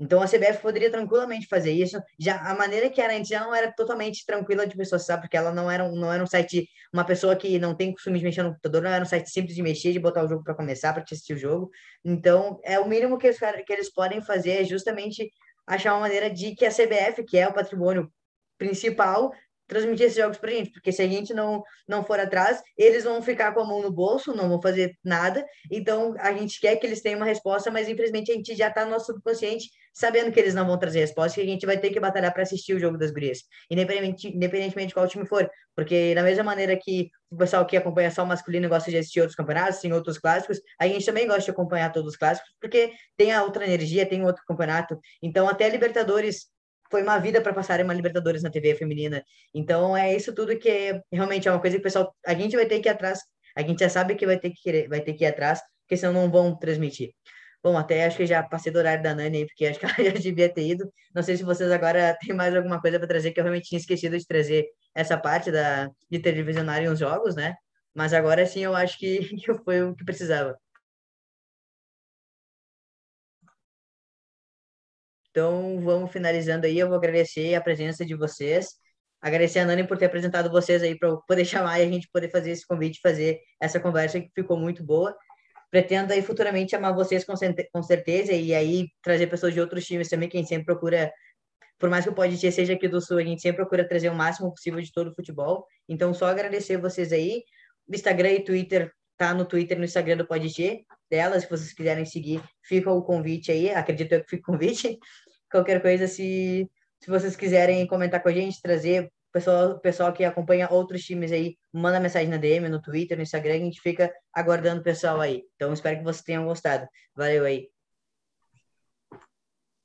Então a CBF poderia tranquilamente fazer isso. Já a maneira que era antes já não era totalmente tranquila de pessoas, sabe? Porque ela não era, um, não era um site, uma pessoa que não tem costume de mexer no computador, não era um site simples de mexer, de botar o jogo para começar, para assistir o jogo. Então, é o mínimo que eles, que eles podem fazer é justamente achar uma maneira de que a CBF, que é o patrimônio principal, transmitir esses jogos para a gente, porque se a gente não, não for atrás, eles vão ficar com a mão no bolso, não vão fazer nada, então a gente quer que eles tenham uma resposta, mas infelizmente a gente já está no nosso subconsciente sabendo que eles não vão trazer resposta, que a gente vai ter que batalhar para assistir o jogo das gurias, independente, independentemente de qual time for, porque da mesma maneira que o pessoal que acompanha só o masculino gosta de assistir outros campeonatos, tem outros clássicos, a gente também gosta de acompanhar todos os clássicos, porque tem a outra energia, tem outro campeonato, então até a Libertadores foi uma vida para passar uma Libertadores na TV feminina. Então é isso tudo que realmente é uma coisa que o pessoal, a gente vai ter que ir atrás, a gente já sabe que vai ter que querer, vai ter que ir atrás, porque senão não vão transmitir. Bom, até acho que já passei do horário da Nani aí, porque acho que ela já devia ter ido. Não sei se vocês agora têm mais alguma coisa para trazer, que eu realmente tinha esquecido de trazer essa parte da, de televisionar em os jogos, né? Mas agora sim eu acho que, que foi o que precisava. Então, vamos finalizando aí. Eu vou agradecer a presença de vocês. Agradecer a Nani por ter apresentado vocês aí para poder chamar e a gente poder fazer esse convite, fazer essa conversa que ficou muito boa. Pretendo aí futuramente chamar vocês com, com certeza e aí trazer pessoas de outros times também, que a gente sempre procura, por mais que o Podcast seja aqui do Sul, a gente sempre procura trazer o máximo possível de todo o futebol. Então, só agradecer vocês aí. Instagram e Twitter, tá no Twitter no Instagram do Podcast delas, se vocês quiserem seguir, fica o convite aí, acredito eu que fica o convite. Qualquer coisa, se, se vocês quiserem comentar com a gente, trazer pessoal, pessoal que acompanha outros times aí, manda mensagem na DM, no Twitter, no Instagram, a gente fica aguardando o pessoal aí. Então, espero que vocês tenham gostado. Valeu aí.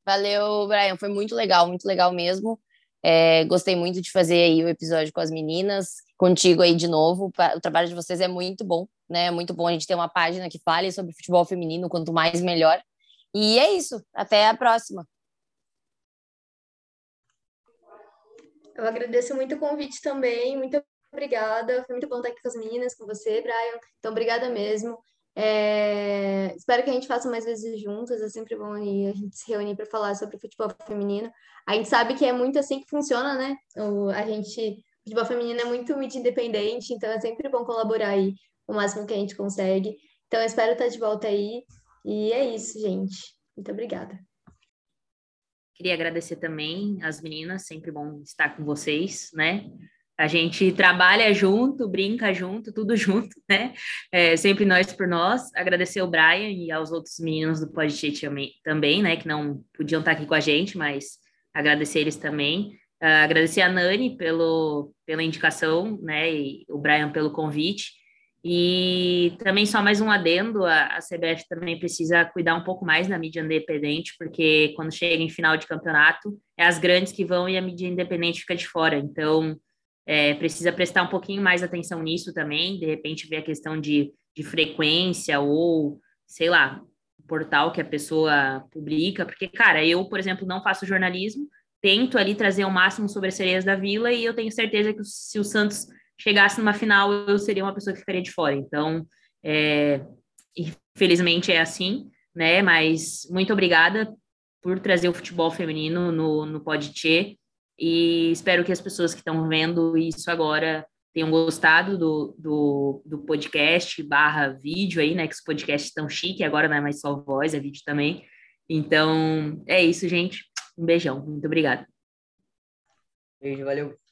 Valeu, Brian. Foi muito legal, muito legal mesmo. É, gostei muito de fazer aí o episódio com as meninas, contigo aí de novo. O trabalho de vocês é muito bom né? É muito bom a gente ter uma página que fale sobre futebol feminino, quanto mais melhor. E é isso. Até a próxima. Eu agradeço muito o convite também. Muito obrigada. Foi muito bom estar aqui com as meninas, com você, Brian. Então, obrigada mesmo. É... Espero que a gente faça mais vezes juntas. É sempre bom a gente se reunir para falar sobre futebol feminino. A gente sabe que é muito assim que funciona, né? O, a gente, o futebol feminino é muito, muito independente, então é sempre bom colaborar aí o máximo que a gente consegue. Então, espero estar de volta aí. E é isso, gente. Muito obrigada. Queria agradecer também as meninas, sempre bom estar com vocês, né? A gente trabalha junto, brinca junto, tudo junto, né? É, sempre nós por nós. Agradecer ao Brian e aos outros meninos do podcast também, né? Que não podiam estar aqui com a gente, mas agradecer eles também. Uh, agradecer a Nani pelo, pela indicação, né? E o Brian pelo convite. E também só mais um adendo, a, a, CBF também precisa cuidar um pouco mais da mídia independente, porque quando chega em final de campeonato, é as grandes que vão e a mídia independente fica de fora. Então, é, precisa prestar um pouquinho mais atenção nisso também, de repente ver a questão de, de frequência ou, sei lá, portal que a pessoa publica, porque, cara, eu, por exemplo, não faço jornalismo, tento ali trazer o máximo sobre as sereias da Vila e eu tenho certeza que se o Santos chegasse numa final, eu seria uma pessoa que ficaria de fora. Então, é, infelizmente é assim, né? Mas muito obrigada por trazer o futebol feminino no, no Podtê e espero que as pessoas que estão vendo isso agora tenham gostado do, do, do podcast barra vídeo aí, né? Que os podcasts estão chique, agora não é mais só voz, é vídeo também. Então, é isso, gente. Um beijão. Muito obrigada. Beijo, valeu.